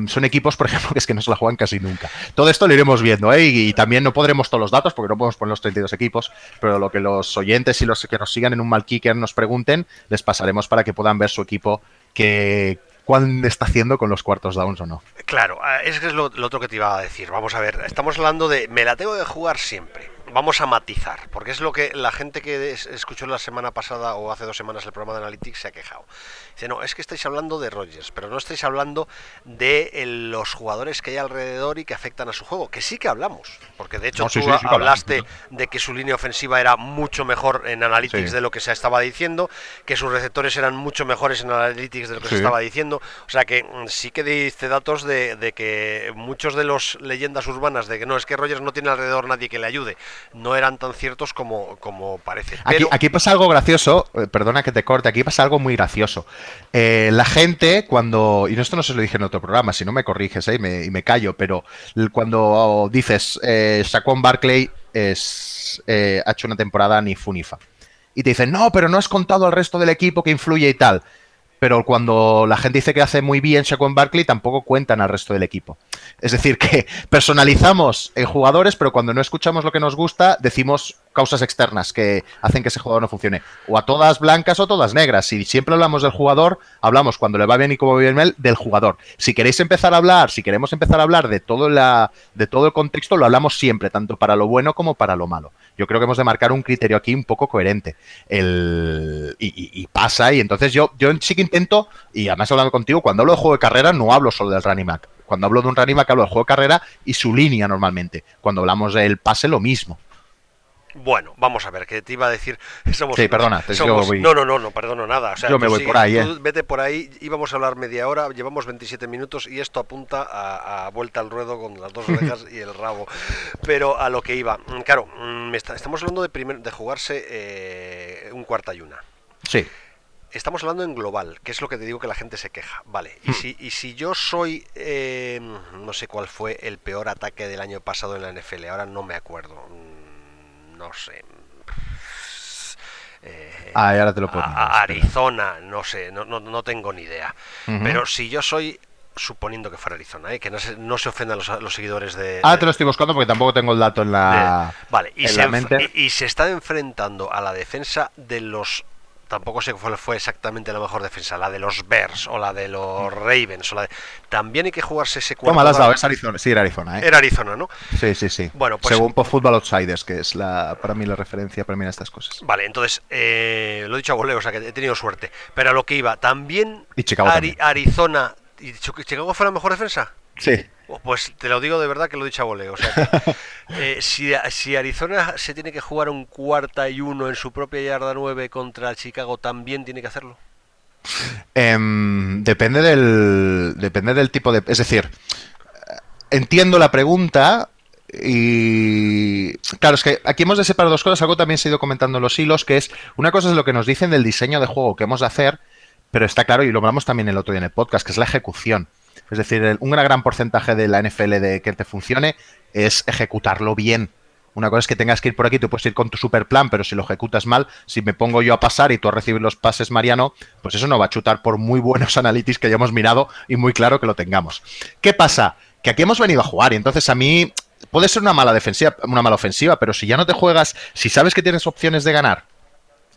son equipos, por ejemplo, que es que no se la juegan casi nunca. Todo esto lo iremos viendo, ¿eh? y, también no podremos todos los datos porque no podemos poner los 32 equipos, pero lo que los oyentes y los que nos sigan en un mal kicker nos pregunten, les pasaremos para que puedan ver su equipo que cuán está haciendo con los cuartos downs o no. Claro, ah, es que es lo, lo otro que te iba a decir. Vamos a ver, estamos hablando de me la tengo que jugar siempre vamos a matizar, porque es lo que la gente que escuchó la semana pasada o hace dos semanas el programa de Analytics se ha quejado. Dice, no, es que estáis hablando de Rogers, pero no estáis hablando de eh, los jugadores que hay alrededor y que afectan a su juego, que sí que hablamos, porque de hecho tú hablaste de que su línea ofensiva era mucho mejor en Analytics de lo que se estaba diciendo, que sus receptores eran mucho mejores en Analytics de lo que se estaba diciendo, o sea que mm, sí que diste datos de, de que muchos de los leyendas urbanas de que no, es que Rogers no tiene alrededor nadie que le ayude, no eran tan ciertos como, como parece. Aquí, pasa algo gracioso, eh, perdona que te corte, aquí pasa algo muy gracioso. Eh, la gente cuando, y esto no se lo dije en otro programa, si no me corriges eh, y, me, callo, pero cuando dices eh, Saquon Barclay es, ha hecho una temporada ni funifa. Y te dicen, no, pero no has contado al resto del equipo que influye y tal pero cuando la gente dice que hace muy bien Shaquan Barkley, tampoco cuentan al resto del equipo. Es decir, que personalizamos en jugadores, pero cuando no escuchamos lo que nos gusta, decimos causas externas que hacen que ese jugador no funcione. O a todas blancas o todas negras. Si siempre hablamos del jugador, hablamos cuando le va bien y como bien del jugador. Si queréis empezar a hablar, si queremos empezar a hablar de todo, la, de todo el contexto, lo hablamos siempre, tanto para lo bueno como para lo malo. Yo creo que hemos de marcar un criterio aquí un poco coherente. El, y, pasa, y entonces yo, yo sí que intento, y además hablando contigo, cuando hablo de juego de carrera, no hablo solo del running. Cuando hablo de un running back, hablo del juego de carrera y su línea normalmente. Cuando hablamos del pase, lo mismo. Bueno, vamos a ver, que te iba a decir. Somos sí, perdona, No, no, no, no perdono nada. yo me voy por ahí, ¿eh? Vete por ahí, íbamos a hablar media hora, llevamos 27 minutos y esto apunta a, vuelta al ruedo con las dos orejas y el rabo. Pero a lo que iba, mm, claro, mm, estamos hablando de, primer, de jugarse eh, un cuarta y una. Sí. Estamos hablando en global, que es lo que te digo que la gente se queja. Vale, y, hmm. si, y si yo soy, eh, no sé cuál fue el peor ataque del año pasado en la NFL, ahora no me acuerdo no sé. Eh, ah, ahora te lo puedo Arizona, no sé, no, no, tengo ni idea. Pero si yo soy suponiendo que fuera Arizona, ¿eh? que no se, no se ofendan los, los seguidores de, Ah, te lo estoy buscando porque tampoco tengo el dato en la. vale, y, se, y, se está enfrentando a la defensa de los tampoco sé cuál fue exactamente la mejor defensa, la de los Bears o la de los Ravens. O la También hay que jugarse ese cuarto. Toma, las dado, es Arizona. Sí, era Arizona. ¿eh? Era Arizona, ¿no? Sí, sí, sí. Bueno, pues... Según por Football Outsiders, que es la para mí la referencia para mí estas cosas. Vale, entonces, eh, lo he dicho a voleo, o sea que he tenido suerte. Pero a lo que iba, también, y Chicago Arizona. ¿Y Chicago fue la mejor defensa? Sí. Oh, pues te lo digo de verdad que lo he dicho a voleo. O sea eh, si, si, Arizona se tiene que jugar un cuarta y uno en su propia yarda 9 contra Chicago, ¿también tiene que hacerlo? Em, depende del. Depende del tipo de. Es decir, entiendo la pregunta. Y claro, es que aquí hemos de separar dos cosas. Algo también se ha ido comentando en los hilos, que es una cosa es lo que nos dicen del diseño de juego que hemos de hacer, pero está claro, y lo hablamos también el otro día en el podcast, que es la ejecución. Es decir, un gran porcentaje de la NFL de que te funcione es ejecutarlo bien. Una cosa es que tengas que ir por aquí, tú puedes ir con tu super plan, pero si lo ejecutas mal, si me pongo yo a pasar y tú a recibir los pases, Mariano, pues eso no va a chutar por muy buenos analytics que hayamos mirado y muy claro que lo tengamos. ¿Qué pasa? Que aquí hemos venido a jugar y entonces a mí puede ser una mala defensiva, una mala ofensiva, pero si ya no te juegas, si sabes que tienes opciones de ganar,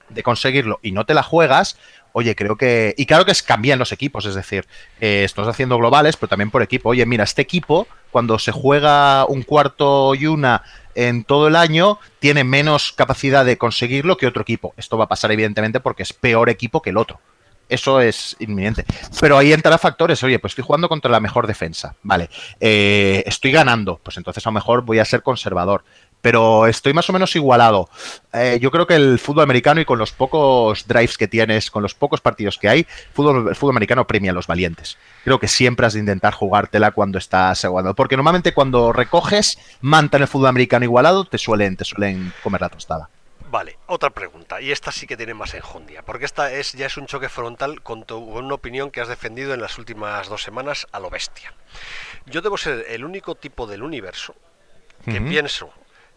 de conseguirlo y no te la juegas, oye, creo que. Y claro que es, cambian los equipos, es decir, eh, estás haciendo globales, pero también por equipo. Oye, mira, este equipo, cuando se juega un cuarto y una en todo el año, tiene menos capacidad de conseguirlo que otro equipo. Esto va a pasar, evidentemente, porque es peor equipo que el otro. Eso es inminente. Pero ahí entrará factores. Oye, pues estoy jugando contra la mejor defensa. Vale. Eh, estoy ganando. Pues entonces a lo mejor voy a ser conservador pero estoy más o menos igualado. Eh, yo creo que el fútbol americano y con los pocos drives que tienes, con los pocos partidos que hay, fútbol, el fútbol americano premia a los valientes. Creo que siempre has de intentar jugártela cuando estás jugando, porque normalmente cuando recoges manta en el fútbol americano igualado, te suelen, te suelen comer la tostada. Vale, otra pregunta, y esta sí que tiene más enjundia, porque esta es ya es un choque frontal con, tu, una opinión que has defendido en las últimas dos semanas a lo bestia. Yo debo ser el único tipo del universo que pienso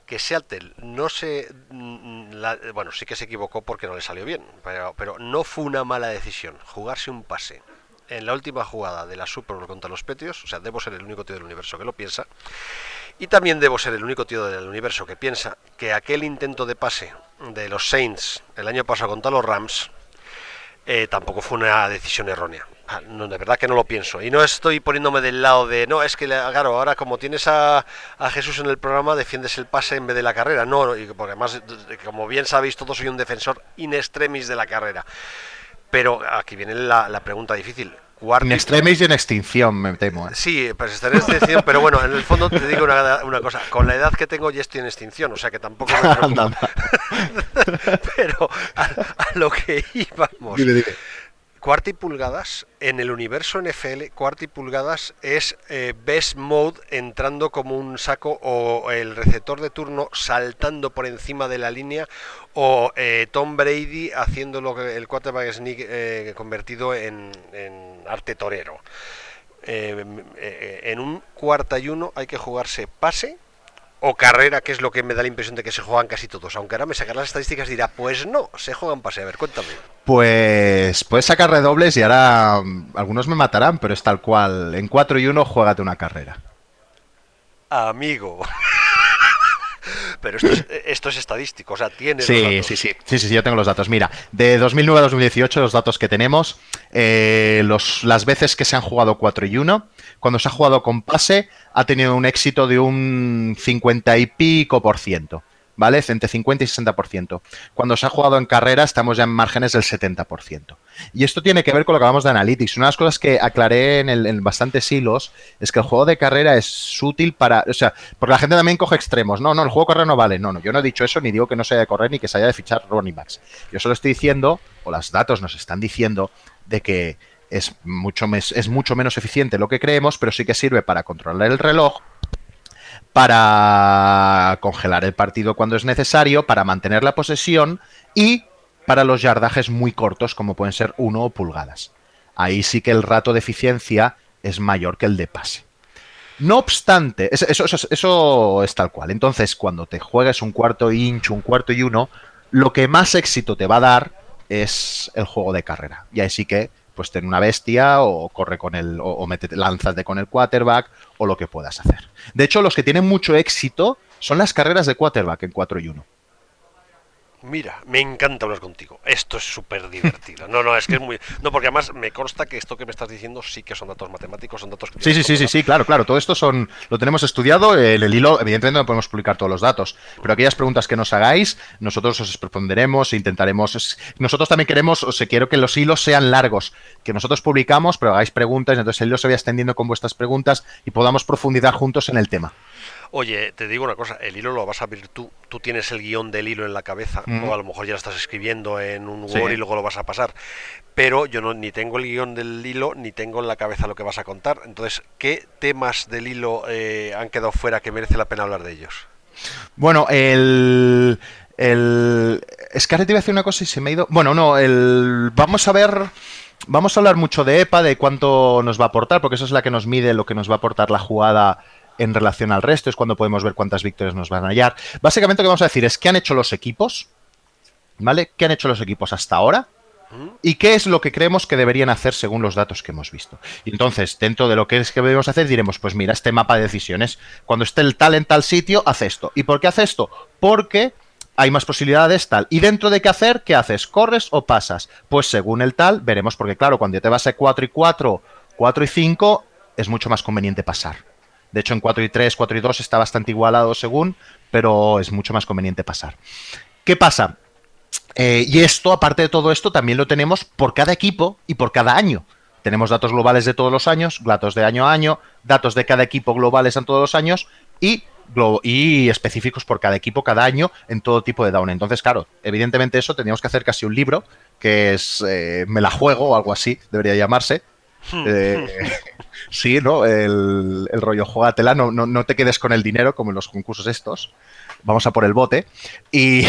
que Seattle no se... Mm, bueno, sí que se equivocó porque no le salió bien, pero, pero no fue una mala decisión jugarse un pase en la última jugada de la Super Bowl contra los Petios, o sea, debo ser el único tío del universo que lo piensa, y también debo ser el único tío del universo que piensa que aquel intento de pase de los Saints el año pasado contra los Rams eh, tampoco fue una decisión errónea. Ah, no, de verdad que no lo pienso. Y no estoy poniéndome del lado de, no, es que, claro, ahora como tienes a, Jesús en el programa, defiendes el pase en vez de la carrera. No, y porque además, como bien sabéis, todos soy un defensor in extremis de la carrera. Pero aquí viene la, pregunta difícil. En extremis y en extinción, me temo. ¿eh? Sí, pues está en extinción, pero bueno, en el fondo te digo una, cosa. Con la edad que tengo ya estoy en extinción, o sea que tampoco me pero a, lo que íbamos. Dime, dime. Cuarta y pulgadas, en el universo NFL, cuarta y pulgadas es eh, best mode entrando como un saco o el receptor de turno saltando por encima de la línea o eh, Tom Brady haciendo lo que el quarterback sneak eh, convertido en, en, arte torero. en un cuarta y uno hay que jugarse pase, o carrera, que es lo que me da la impresión de que se juegan casi todos. Aunque ahora me sacar las estadísticas y dirá, pues no, se juegan pase. A ver, cuéntame. Pues puedes sacar redobles y ahora mm, algunos me matarán, pero es tal cual. En 4 y 1, juégate una carrera. Amigo. pero esto es, esto es, estadístico, o sea, tiene sí, los datos. Sí, sí, sí, sí, yo tengo los datos. Mira, de 2009 a 2018, los datos que tenemos, eh, los, las veces que se han jugado 4 y 1, cuando se ha jugado con pase, ha tenido un éxito de un 50 y pico por ciento. ¿Vale? Entre 50 y 60%. Cuando se ha jugado en carrera estamos ya en márgenes del 70%. Y esto tiene que ver con lo que hablamos de Analytics. Una de las cosas que aclaré en, bastantes hilos es que el juego de carrera es útil para... O sea, porque la gente también coge extremos. No, no, el juego de carrera no vale. No, no, yo no he dicho eso, ni digo que no se haya de correr, ni que se haya de fichar running backs. Yo solo estoy diciendo, o los datos nos están diciendo, de que es mucho, es mucho menos eficiente lo que creemos, pero sí que sirve para controlar el reloj, para congelar el partido cuando es necesario, para mantener la posesión y para los yardajes muy cortos, como pueden ser 1 pulgadas. Ahí sí que el rato de eficiencia es mayor que el de pase. No obstante, eso, es tal cual. Entonces, cuando te juegues un cuarto inch, un cuarto y uno, lo que más éxito te va a dar es el juego de carrera. Y ahí sí que pues ten una bestia o corre con el, o, o mete, con el quarterback o lo que puedas hacer. De hecho, los que tienen mucho éxito son las carreras de quarterback en 4 y 1. Mira, me encanta hablar contigo. Esto es súper divertido. No, no, es que es muy. No, porque además me consta que esto que me estás diciendo sí que son datos matemáticos, son datos. Que sí, sí, sí, sí, sí, claro, claro. Todo esto son. Lo tenemos estudiado. En el hilo, evidentemente, no podemos publicar todos los datos. Pero aquellas preguntas que nos hagáis, nosotros os responderemos e intentaremos. Nosotros también queremos, o sea, quiero que los hilos sean largos. Que nosotros publicamos, pero hagáis preguntas, y entonces el hilo se vaya extendiendo con vuestras preguntas y podamos profundizar juntos en el tema. Oye, te digo una cosa, el hilo lo vas a abrir tú, tú tienes el guion del hilo en la cabeza, mm. o a lo mejor ya lo estás escribiendo en un Word y luego lo vas a pasar, pero yo no ni tengo el guion del hilo ni tengo en la cabeza lo que vas a contar. Entonces, ¿qué temas del hilo eh, han quedado fuera que merece la pena hablar de ellos? Bueno, el... el... Es que ahora te iba a decir una cosa y se me ha ido... Bueno, no, el... Vamos a ver... Vamos a hablar mucho de EPA, de cuánto nos va a aportar, porque eso es la que nos mide lo que nos va a aportar la jugada en relación al resto, es cuando podemos ver cuántas victorias nos van a hallar. Básicamente lo que vamos a decir es qué han hecho los equipos, ¿vale? ¿Qué han hecho los equipos hasta ahora? ¿Y qué es lo que creemos que deberían hacer según los datos que hemos visto? Y entonces, dentro de lo que es que debemos hacer, diremos, pues mira, este mapa de decisiones, cuando esté el tal en tal sitio, hace esto. ¿Y por qué hace esto? Porque hay más posibilidades, tal. Y dentro de qué hacer, ¿qué haces? ¿Corres o pasas? Pues según el tal, veremos, porque claro, cuando te vas a 4 y 4, 4 y 5, es mucho más conveniente pasar. De hecho, en 4 y 3, 4 y 2 está bastante igualado según, pero es mucho más conveniente pasar. ¿Qué pasa? Eh, y esto, aparte de todo esto, también lo tenemos por cada equipo y por cada año. Tenemos datos globales de todos los años, datos de año a año, datos de cada equipo globales en todos los años y, y específicos por cada equipo cada año en todo tipo de down. Entonces, claro, evidentemente eso teníamos que hacer casi un libro, que es eh, Me la juego o algo así, debería llamarse. Hmm. Eh, sí, ¿no? El, el rollo juegatela, no, no, no te quedes con el dinero como en los concursos estos vamos a por el bote. Y,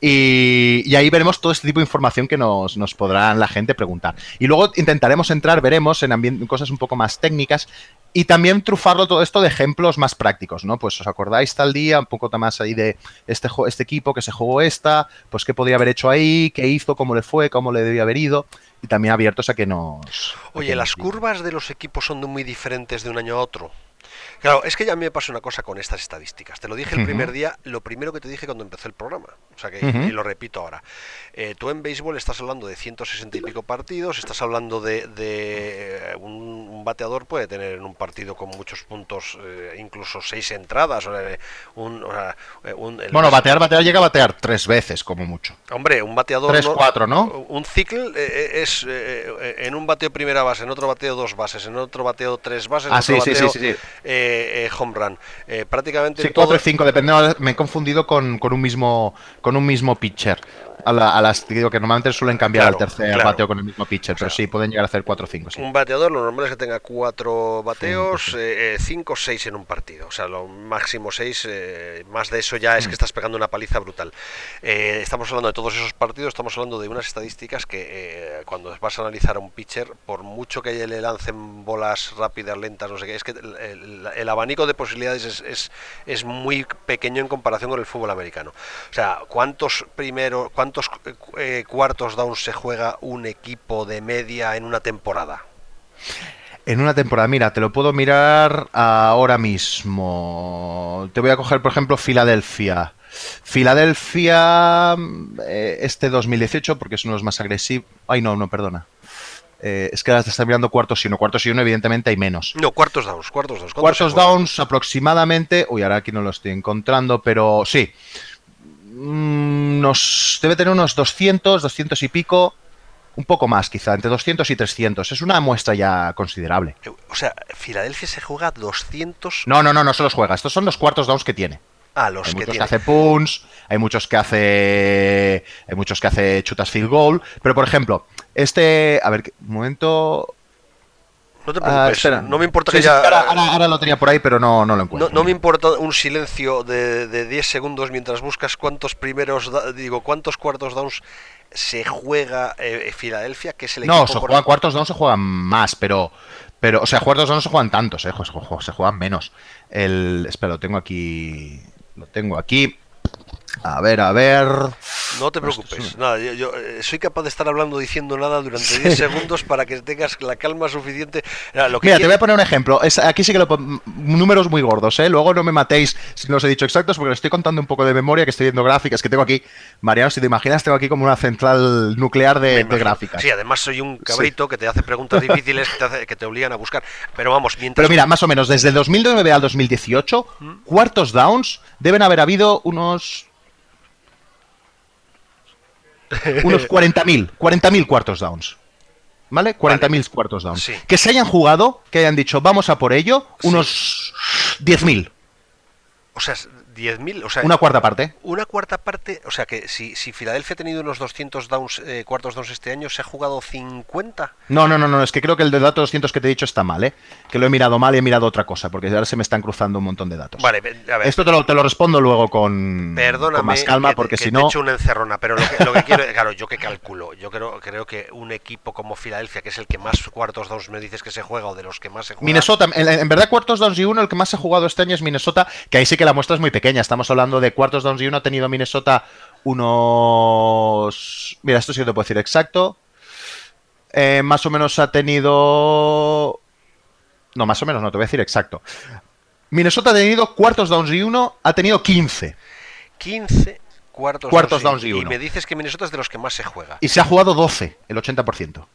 y, ahí veremos todo este tipo de información que nos, nos, podrán la gente preguntar. Y luego intentaremos entrar, veremos, en, cosas un poco más técnicas y también trufarlo todo esto de ejemplos más prácticos, ¿no? Pues os acordáis tal día, un poco más ahí de este, este equipo que se jugó esta, pues qué podría haber hecho ahí, qué hizo, cómo le fue, cómo le debía haber ido y también abiertos a que nos... Oye, ¿las curvas de los equipos son muy diferentes de un año a otro? Claro, es que ya a mí me pasa una cosa con estas estadísticas. Te lo dije el primer día, lo primero que te dije cuando empecé el programa. O sea que, y lo repito ahora. Eh, tú en béisbol estás hablando de 160 y pico partidos, estás hablando de, de un, bateador puede tener en un partido con muchos puntos, eh, incluso seis entradas. Eh, un, bueno, batear, batear llega a batear tres veces como mucho. Hombre, un bateador... Tres, cuatro, ¿no? Un ciclo es en un bateo primera base, en otro bateo dos bases, en otro bateo tres bases, en ah, otro sí, bateo, sí, sí, sí. Eh, home run. Eh, prácticamente. Sí, 4 y 5, depende. Me he confundido con, con, un mismo, con un mismo pitcher a, las digo que normalmente suelen cambiar al tercer bateo con el mismo pitcher, pero sí pueden llegar a hacer 4 o 5. Un bateador lo normal es que tenga 4 bateos, 5 o 6 en un partido. O sea, lo máximo 6, eh, más de eso ya es que mm. estás pegando una paliza brutal. Eh, estamos hablando de todos esos partidos, estamos hablando de unas estadísticas que eh, cuando vas a analizar a un pitcher, por mucho que le lancen bolas rápidas, lentas, no sé qué, es que el, abanico de posibilidades es, es, es, muy pequeño en comparación con el fútbol americano. O sea, ¿cuántos primero, cuántos eh, cuartos downs se juega un equipo de media en una temporada? En una temporada, mira, te lo puedo mirar ahora mismo. Te voy a coger, por ejemplo, Filadelfia. Filadelfia, eh, este 2018, porque es uno de los más agresivos. Ay, no, no, perdona. Eh, es que ahora te estás mirando cuartos y uno. Cuartos y uno, evidentemente, hay menos. No, cuartos downs, cuartos downs. Cuartos downs aproximadamente. Uy, ahora aquí no lo estoy encontrando, pero sí. Mm, nos debe tener unos 200, 200 y pico, un poco más quizá, entre 200 y 300. Es una muestra ya considerable. O sea, Filadelfia se juega 200... No, no, no, no se los juega. Estos son los cuartos downs que tiene. Ah, los hay que muchos tiene. que hace punts, hay muchos que hace hay muchos que hace chutas field goal, pero por ejemplo, este, a ver, un momento, no te preocupes, ah, no me importa que ya... ahora, lo tenía por ahí, pero no, no lo encuentro. No, me importa un silencio de, de 10 segundos mientras buscas cuántos primeros, digo, cuántos cuartos downs se juega eh, Filadelfia, que es el No, se juegan cuartos downs, se juegan más, pero... Pero, o sea, cuartos downs se juegan tantos, eh, se juegan menos. El, espera, lo tengo aquí... Lo tengo aquí. A ver, a ver. No te preocupes, nada, yo, eh, soy capaz de estar hablando diciendo nada durante 10 segundos para que tengas la calma suficiente. Mira, te voy a poner un ejemplo. aquí sí que lo números muy gordos, ¿eh? Luego no me matéis si no os he dicho exactos porque estoy contando un poco de memoria, que estoy viendo gráficas, que tengo aquí. Mariano, si te imaginas, tengo aquí como una central nuclear de, gráficas. Sí, además soy un cabrito que te hace preguntas difíciles que te, que te, obligan a buscar. Pero vamos, mientras. Pero mira, más o menos, desde el 2009 al 2018, ¿Mm? cuartos downs deben haber habido unos unos 40.000, 40.000 cuartos downs. ¿Vale? 40.000 cuartos downs. Que se hayan jugado, que hayan dicho, vamos a por ello, unos 10.000. O sea, 10.000, o sea, una cuarta parte. Una cuarta parte, o sea que si, si Filadelfia ha tenido unos 200 downs, eh, cuartos downs este año, ¿se ha jugado 50? No, no, no, no, es que creo que el de datos 200 que te he dicho está mal, ¿eh? Que lo he mirado mal y he mirado otra cosa, porque ahora se me están cruzando un montón de datos. Vale, a ver. Esto te lo, te lo respondo luego con, con más calma, porque si no... He hecho una encerrona, pero lo que, lo que quiero, claro, yo que calculo, yo creo, creo que un equipo como Filadelfia, que es el que más cuartos downs me dices que se juega o de los que más se juega... Minnesota, en, en verdad cuartos downs y uno, el que más se ha jugado este año es Minnesota, que ahí sí que la muestra es muy pequeña, estamos hablando de cuartos downs y uno ha tenido Minnesota unos... Mira, esto sí que te puedo decir exacto. Eh, más o menos ha tenido... No, más o menos no, te voy a decir exacto. Minnesota ha tenido cuartos downs y uno, ha tenido 15. 15 cuartos, Cuartos downs downs y uno. me dices que Minnesota es de los que más se juega. Y se ha jugado 12, el 80%.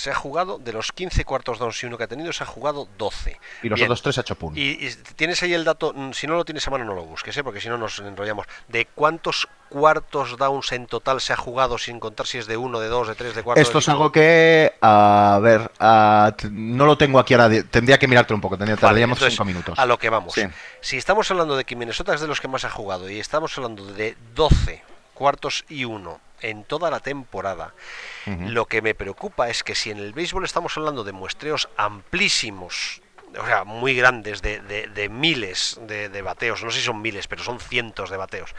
Se ha jugado, de los 15 cuartos downs y uno que ha tenido, se ha jugado 12. Y los Bien. otros tres ha hecho puntos. Y, y tienes ahí el dato, mm, si no lo tienes a mano no lo busques, ¿eh? porque si no nos enrollamos. ¿De cuántos cuartos downs en total se ha jugado sin contar si es de uno, de dos, de tres, de cuatro? Esto de es algo que, a ver, a- no lo tengo aquí ahora, tendría que mirarte un poco, tendría, Vale, tardaríamos entonces, cinco minutos. A lo que vamos. Sí. Si estamos hablando de que Minnesota es de los que más ha jugado y estamos hablando de 12 cuartos y uno en toda la temporada, lo que me preocupa es que si en el béisbol estamos hablando de muestreos amplísimos, o sea, muy grandes, de, de- de miles de, de bateos, no sé si son miles, pero son cientos de bateos,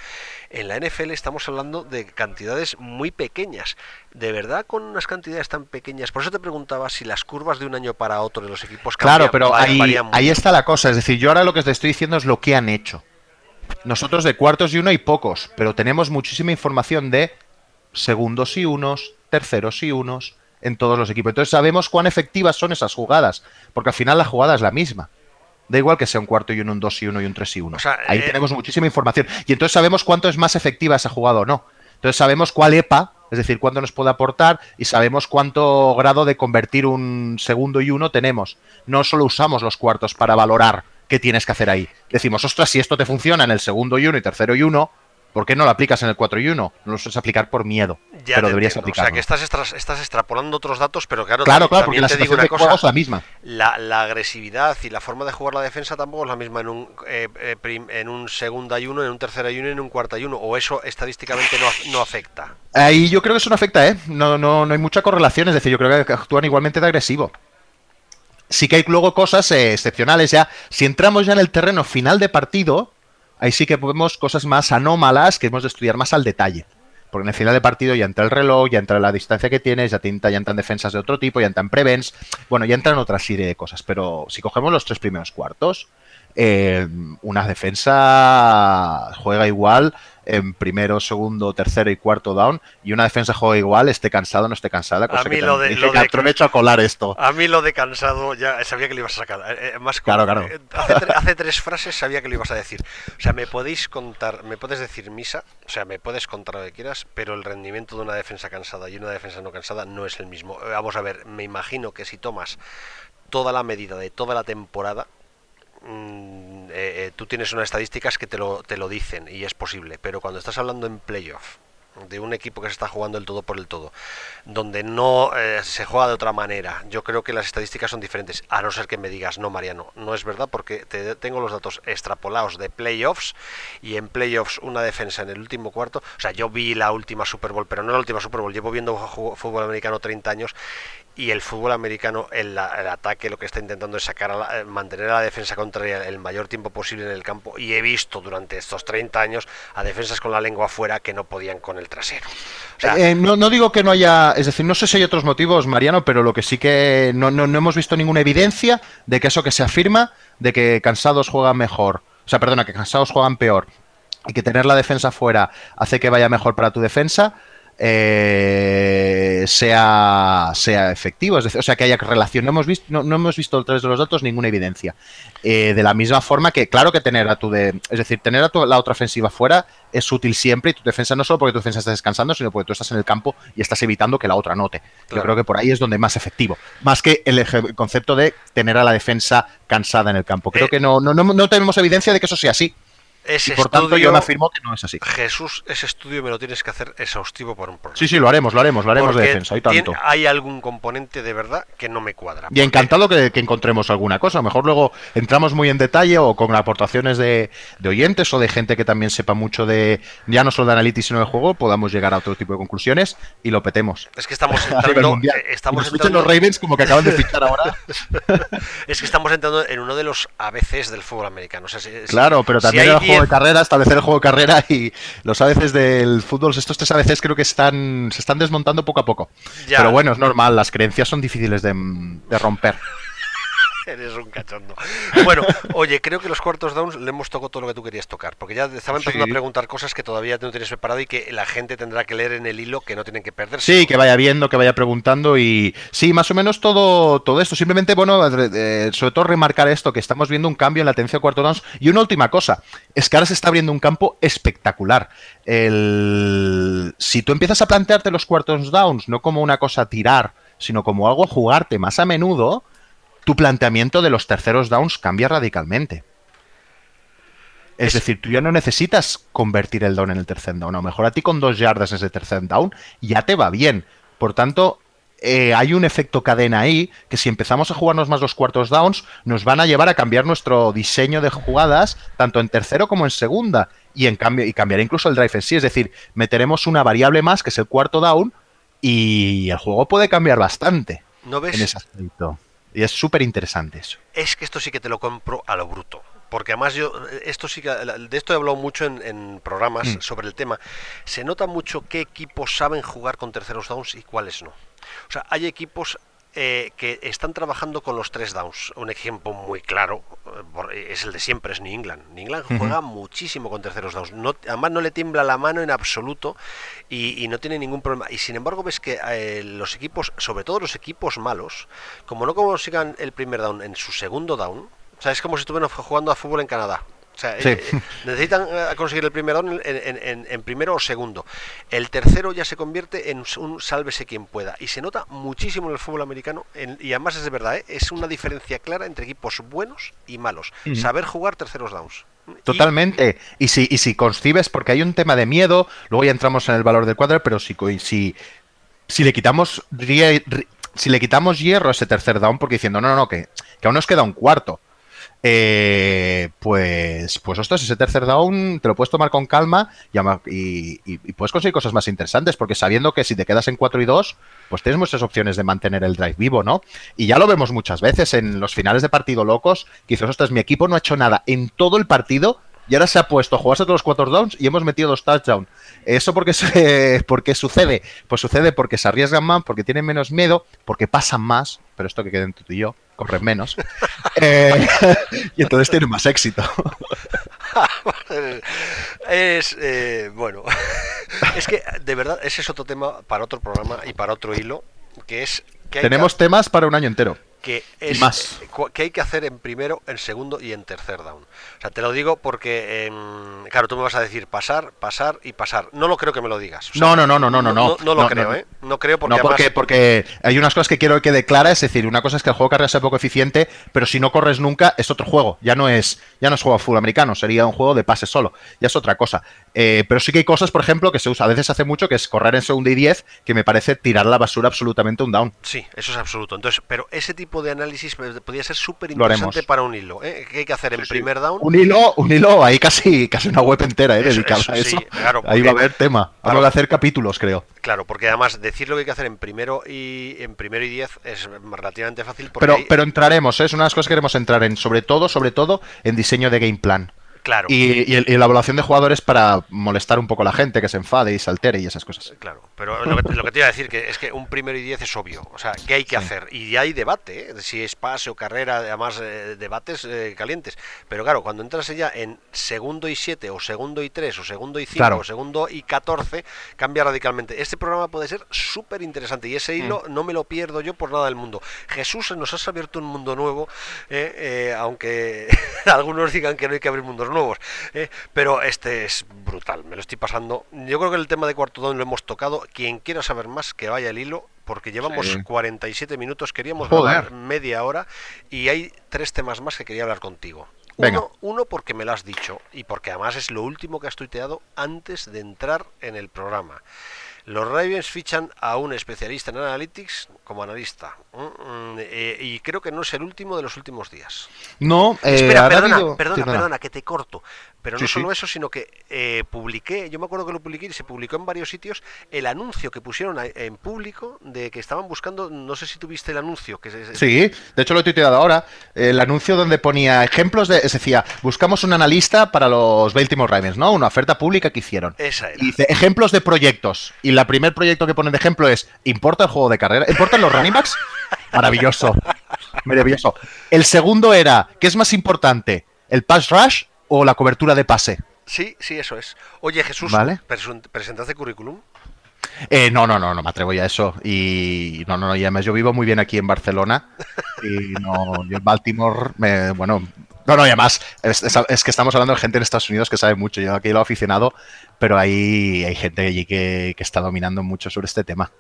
en la NFL estamos hablando de cantidades muy pequeñas. De verdad, con unas cantidades tan pequeñas, por eso te preguntaba si las curvas de un año para otro de los equipos Claro, cambian- pero va- ahí, ahí está la cosa. Es decir, yo ahora lo que te estoy diciendo es lo que han hecho. Nosotros de cuartos y uno hay pocos, pero tenemos muchísima información de segundos y unos, terceros y unos en todos los equipos. Entonces sabemos cuán efectivas son esas jugadas, porque al final la jugada es la misma. Da igual que sea un cuarto y uno, un dos y uno y un tres y uno. O sea, Ahí eh, tenemos muchísima información. Y entonces sabemos cuánto es más efectiva esa jugada o no. Entonces sabemos cuál EPA, es decir, cuánto nos puede aportar y sabemos cuánto grado de convertir un segundo y uno tenemos. No solo usamos los cuartos para valorar qué tienes que hacer ahí. Decimos, ostras, si esto te funciona en el segundo y uno y tercero y uno, ¿por qué no lo aplicas en el cuatro y uno? No lo sueles aplicar por miedo, Ya pero deberías entiendo. O aplicarlo. sea, que estás, extras- estás extrapolando otros datos, pero claro, Claro, también, claro, porque también la te digo una de juego es cosa. la misma. La, la agresividad y la forma de jugar la defensa tampoco es la misma en un, eh, eh, prim- en un segunda y uno, en un tercera y uno y en un cuarta y uno. O eso estadísticamente no afecta. Ahí yo creo que eso no afecta, ¿eh? No, no, no hay mucha correlación, es decir, yo creo que actúan igualmente de agresivo. Sí que hay luego cosas eh, excepcionales ya. Si entramos ya en el terreno final de partido, ahí sí que vemos cosas más anómalas que hemos de estudiar más al detalle. Porque en el final de partido ya entra el reloj, ya entra la distancia que tienes, ya, te ya entran defensas de otro tipo, ya entran prevents, bueno, ya entran otra serie de cosas. Pero si cogemos los tres primeros cuartos, eh, una defensa juega igual en primero, segundo, tercero y cuarto down, y una defensa juega igual, esté cansado o no esté cansada. Cosa mí que lo de- que a colar esto. A mí lo de cansado ya sabía que lo ibas a sacar. Eh, eh, más Claro, claro. eh, Hace, tre- hace tres frases sabía que lo ibas a decir. O sea, me podéis contar, me puedes decir misa, o sea, me puedes contar lo que quieras, pero el rendimiento de una defensa cansada y una defensa no cansada no es el mismo. Eh, Vamos a ver, me imagino que si tomas toda la medida de toda la temporada, mm, eh, eh, tú tienes unas estadísticas que te lo, te lo dicen y es posible, pero cuando estás hablando en playoff de un equipo que se está jugando el todo por el todo, donde no eh, se juega de otra manera, yo creo que las estadísticas son diferentes, a no ser que me digas, no Mariano, no es verdad porque te, tengo los datos extrapolados de playoffs y en playoffs una defensa en el último cuarto, o sea, yo vi la última Super Bowl, pero no la última Super Bowl, llevo viendo fútbol americano 30 años y el fútbol americano, el, el ataque lo que está intentando es sacar a la- eh, mantener a la defensa contraria el mayor tiempo posible en el campo. Y he visto durante estos 30 años a defensas con la lengua afuera que no podían con el trasero. Sea, Eh, no, no digo que no haya, es decir, no sé si hay otros motivos, Mariano, pero lo que sí que no, no- no hemos visto ninguna evidencia de que eso que se afirma, de que cansados juegan mejor, o sea, perdona, que cansados juegan peor y que tener la defensa fuera hace que vaya mejor para tu defensa, eh, sea, sea efectivo, es decir, o sea, que haya relación. No hemos visto, no, no hemos visto a través de los datos ninguna evidencia. Eh, de la misma forma que, claro que tener a tu de, es decir, tener a tu, la otra ofensiva fuera es útil siempre y tu defensa no solo porque tu defensa está descansando, sino porque tú estás en el campo y estás evitando que la otra note. Yo creo que por ahí es donde más efectivo. Más que el, el concepto de tener a la defensa cansada en el campo. Creo Eh, que no, no, no, no tenemos evidencia de que eso sea así. Ese Y por tanto estudio, yo me afirmo que no es así. Jesús, ese estudio me lo tienes que hacer exhaustivo por un programa. Sí, sí, lo haremos, lo haremos, lo haremos de defensa y tiene- tanto. hay algún componente de verdad que no me cuadra. Y Porque- encantado que, que encontremos alguna cosa. A lo mejor luego entramos muy en detalle o con aportaciones de, de oyentes o de gente que también sepa mucho de, ya no solo de analytics, sino de juego, podamos llegar a otro tipo de conclusiones y lo petemos. Es que estamos entrando, eh, estamos nos entrando- los Ravens como que acaban de fichar ahora. es que estamos entrando en uno de los ABCs del fútbol americano. O sea, si- si- Claro, pero si también hay el juego 10 de carrera, establecer el juego de carrera y los ABCs del fútbol, estos tres ABCs creo que están, se están desmontando poco a poco. Ya. Pero bueno, es normal, las creencias son difíciles de, de romper. Eres un cachondo. Bueno, oye, creo que los cuartos downs le hemos tocado todo lo que tú querías tocar, porque ya estaba empezando a preguntar cosas que todavía no tienes preparado y que la gente tendrá que leer en el hilo que no tienen que perderse. Sí, que vaya viendo, que vaya preguntando y sí, más o menos todo, todo esto. Simplemente, bueno, eh, sobre todo remarcar esto, que estamos viendo un cambio en la tendencia de cuartos downs. Y una última cosa, es que ahora se está abriendo un campo espectacular. El... Si tú empiezas a plantearte los cuartos downs no como una cosa a tirar, sino como algo a jugarte más a menudo, tu planteamiento de los terceros downs cambia radicalmente. Es, decir, tú ya no necesitas convertir el down en el tercer down. A lo mejor a ti con dos yardas ese tercer down ya te va bien. Por tanto, eh, hay un efecto cadena ahí que si empezamos a jugarnos más los cuartos downs, nos van a llevar a cambiar nuestro diseño de jugadas, tanto en tercero como en segunda. Y en cambio, y cambiará incluso el drive en sí. Es decir, meteremos una variable más, que es el cuarto down, y el juego puede cambiar bastante. ¿No ves? En ese aspecto. Y es súper interesante eso. Es que esto sí que te lo compro a lo bruto. Porque además yo, esto sí que, de esto he hablado mucho en, programas mm. sobre el tema. Se nota mucho qué equipos saben jugar con terceros downs y cuáles no. O sea, hay equipos eh, que están trabajando con los tres downs. Un ejemplo muy claro eh, es el de siempre, es New England. New England juega muchísimo con terceros downs. No, además no le tiembla la mano en absoluto y, no tiene ningún problema. Y sin embargo ves que eh, los equipos, sobre todo los equipos malos, como no consigan el primer down en su segundo down, o sea, es como si estuvieran jugando a fútbol en Canadá. O sea, eh, necesitan eh, conseguir el primer down en, primero o segundo. El tercero ya se convierte en un sálvese quien pueda. Y se nota muchísimo en el fútbol americano. y además es de verdad, ¿eh? es una diferencia clara entre equipos buenos y malos. Saber jugar terceros downs. Totalmente. Y, si, y si concibes, porque hay un tema de miedo, luego ya entramos en el valor del cuadro, pero si, si, si le quitamos si le quitamos hierro a ese tercer down, porque diciendo, no, no, no, que, que aún nos queda un cuarto eh, pues, pues ostras, ese tercer down te lo puedes tomar con calma y, puedes conseguir cosas más interesantes, porque sabiendo que si te quedas en 4 y 2, pues tienes muchas opciones de mantener el drive vivo, ¿no? Y ya lo vemos muchas veces en los finales de partido locos, que dices, ostras, mi equipo no ha hecho nada en todo el partido y ahora se ha puesto a jugarse todos los cuatro downs y hemos metido dos touchdowns. ¿Eso por qué, porque sucede? Pues sucede porque se arriesgan más, porque tienen menos miedo, porque pasan más, pero esto que queden tú y yo, corren menos, eh, y entonces tienen más éxito. es, eh, bueno, es que de verdad ese es otro tema para otro programa y para otro hilo, que es... Que Tenemos temas para un año entero que es más. que hay que hacer en primero, en segundo y en tercer down. O sea, te lo digo porque, em, claro, tú me vas a decir pasar, pasar y pasar. No lo creo que me lo digas. no, no, no, no, no, no, no. No, lo creo, ¿eh? No creo porque, no, porque, porque hay unas cosas que quiero que declara, es decir, una cosa es que el juego de carrera sea poco eficiente, pero si no corres nunca es otro juego. Ya no es, ya no es juego full americano, sería un juego de pase solo. Ya es otra cosa. Eh, pero sí que hay cosas, por ejemplo, que se usa, a veces hace mucho, que es correr en segundo y diez, que me parece tirar la basura absolutamente un down. Sí, eso es absoluto. Entonces, pero ese tipo de análisis podría ser súper interesante para un hilo. ¿eh? ¿Qué hay que hacer en primer down? Un hilo, un hilo, ahí casi, casi una web entera ¿eh? dedicada a eso. ahí va a haber tema. Vamos a hacer capítulos, creo. Claro, porque además decir lo que hay que hacer en primero y en primero y diez es relativamente fácil. Pero, pero entraremos, ¿eh? es una de las cosas que queremos entrar en, sobre todo, sobre todo, en diseño de game plan. Claro. Y, la evaluación de jugadores para molestar un poco a la gente, que se enfade y se altere y esas cosas. Claro, pero lo que, te iba a decir que es que un primero y diez es obvio. O sea, ¿qué hay que hacer? Y hay debate, ¿eh? si es pase o carrera, además eh, debates eh, calientes. Pero claro, cuando entras ya en segundo y siete, o segundo y tres, o segundo y cinco, o segundo y catorce, cambia radicalmente. Este programa puede ser súper interesante y ese hilo mm. no me lo pierdo yo por nada del mundo. Jesús, nos has abierto un mundo nuevo, aunque algunos digan que no hay que abrir mundos nuevos. ¿eh? pero este es brutal, me lo estoy pasando. Yo creo que el tema de cuarto don lo hemos tocado. Quien quiera saber más, que vaya el hilo, porque llevamos 47 minutos, queríamos hablar media hora y hay tres temas más que quería hablar contigo. Uno, uno, porque me lo has dicho y porque además es lo último que has tuiteado antes de entrar en el programa. Los Ravens fichan a un especialista en analytics como analista. Mm, mm, eh, y creo que no es el último de los últimos días. No, eh, Espera, perdona, perdona, perdona, que te corto. Pero no solo eso, sino que eh, publiqué, yo me acuerdo que lo publiqué y se publicó en varios sitios, el anuncio que pusieron en público de que estaban buscando, no sé si tuviste el anuncio. que Sí, de hecho lo he tuiteado ahora, el anuncio donde ponía ejemplos de, es decía, buscamos un analista para los Baltimore Ravens, ¿no? Una oferta pública que hicieron. Esa Y dice, ejemplos de proyectos. Y el primer proyecto que ponen de ejemplo es, ¿importa el juego de carrera? ¿Importan los running backs? Maravilloso. Maravilloso. El segundo era, ¿qué es más importante? ¿El pass rush o la cobertura de pase? Sí, sí, eso es. Oye, Jesús, Vale. presen- ¿presentaste currículum? Eh, no, no, no, no me atrevo ya a eso. Y no, no, no, y además yo vivo muy bien aquí en Barcelona. Y no, yo en Baltimore, me, bueno, no, no, y además es, es- es que estamos hablando de gente en Estados Unidos que sabe mucho. Yo aquí lo he aficionado, pero ahí hay gente allí que, que está dominando mucho sobre este tema.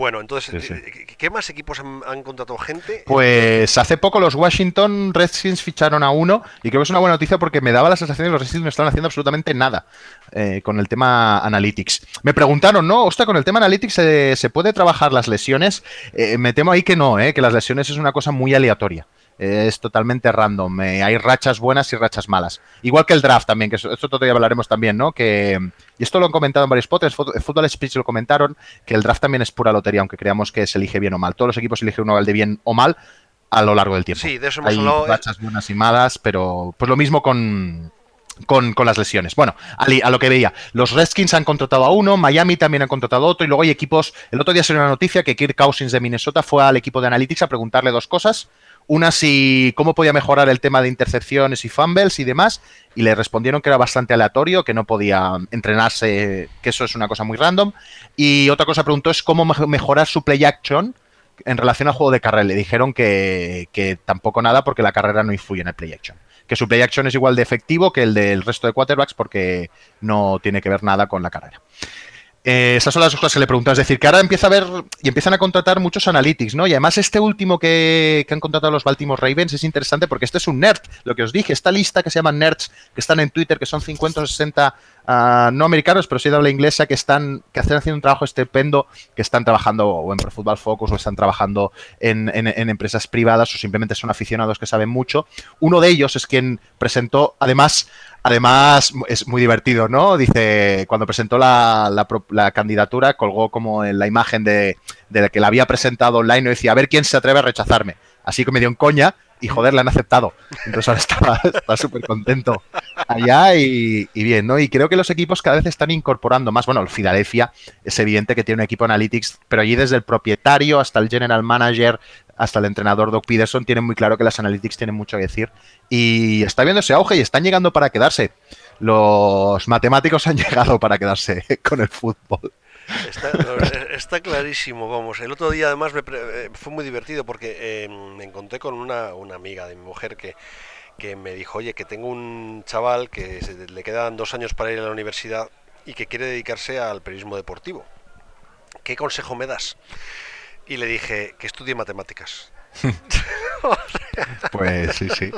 Bueno, entonces, Sí, sí. eh, ¿qué- ¿qué más equipos han, han contratado gente? Pues hace poco los Washington Redskins ficharon a uno y creo que es una buena noticia porque me daba la sensación de que los Redskins no están haciendo absolutamente nada eh, con el tema Analytics. Me preguntaron, ¿no? Ostras, con el tema Analytics eh, se puede trabajar las lesiones. Eh, me temo ahí que no, eh, que las lesiones es una cosa muy aleatoria. Eh, es totalmente random. Eh, hay rachas buenas y rachas malas. Igual que el draft también, que esto todavía hablaremos también, ¿no? Que, y esto lo han comentado en varios podcasts, Fut- Football Speech lo comentaron, que el draft también es pura lotería, aunque creamos que se elige bien o mal. Todos los equipos eligen uno de bien o mal a lo largo del tiempo. Sí, de eso hemos Hay hablado, eh. rachas buenas y malas, pero pues lo mismo con, con, con las lesiones. Bueno, Ali, a lo que veía, los Redskins han contratado a uno, Miami también han contratado a otro, y luego hay equipos. El otro día salió una noticia que Kirk Cousins de Minnesota fue al equipo de Analytics a preguntarle dos cosas. Una, si cómo podía mejorar el tema de intercepciones y fumbles y demás, y le respondieron que era bastante aleatorio, que no podía entrenarse, que eso es una cosa muy random. Y otra cosa preguntó es cómo mej- mejorar su play action en relación al juego de carrera. Le dijeron que, que tampoco nada porque la carrera no influye en el play action. Que su play action es igual de efectivo que el del resto de quarterbacks porque no tiene que ver nada con la carrera. Eh, esas son las cosas que le pregunto. Es decir, que ahora empieza a ver y empiezan a contratar muchos analytics, ¿no? Y además este último que, que han contratado los Baltimore Ravens es interesante porque este es un nerd. Lo que os dije, esta lista que se llaman nerds, que están en Twitter, que son 50 o 60 ah, no americanos, pero sí de habla inglesa, que están que haciendo un trabajo estupendo, que están trabajando o en Football Focus o están trabajando en, en- empresas privadas o simplemente son aficionados que saben mucho. Uno de ellos es quien presentó, además, Además, es muy divertido, ¿no? Dice, cuando presentó la, la candidatura, colgó como en la imagen de, de la que la había presentado online y decía, a ver quién se atreve a rechazarme. Así que me dio en coña y joder, la han aceptado. Entonces ahora está súper contento allá y, bien, ¿no? Y creo que los equipos cada vez están incorporando más. Bueno, el Philadelphia es evidente que tiene un equipo analytics, pero allí desde el propietario hasta el general manager, hasta el entrenador Doug Peterson, tienen muy claro que las analytics tienen mucho que decir. Y está viendo ese auge y están llegando para quedarse. Los matemáticos han llegado para quedarse con el fútbol. Está, está clarísimo, vamos. El otro día además me pre- eh, fue muy divertido porque eh, me encontré con una, una amiga de mi mujer que, que me dijo, oye, que tengo un chaval que se- le quedan dos años para ir a la universidad y que quiere dedicarse al periodismo deportivo. ¿Qué consejo me das? Y le dije que estudie matemáticas. Pues sí, sí.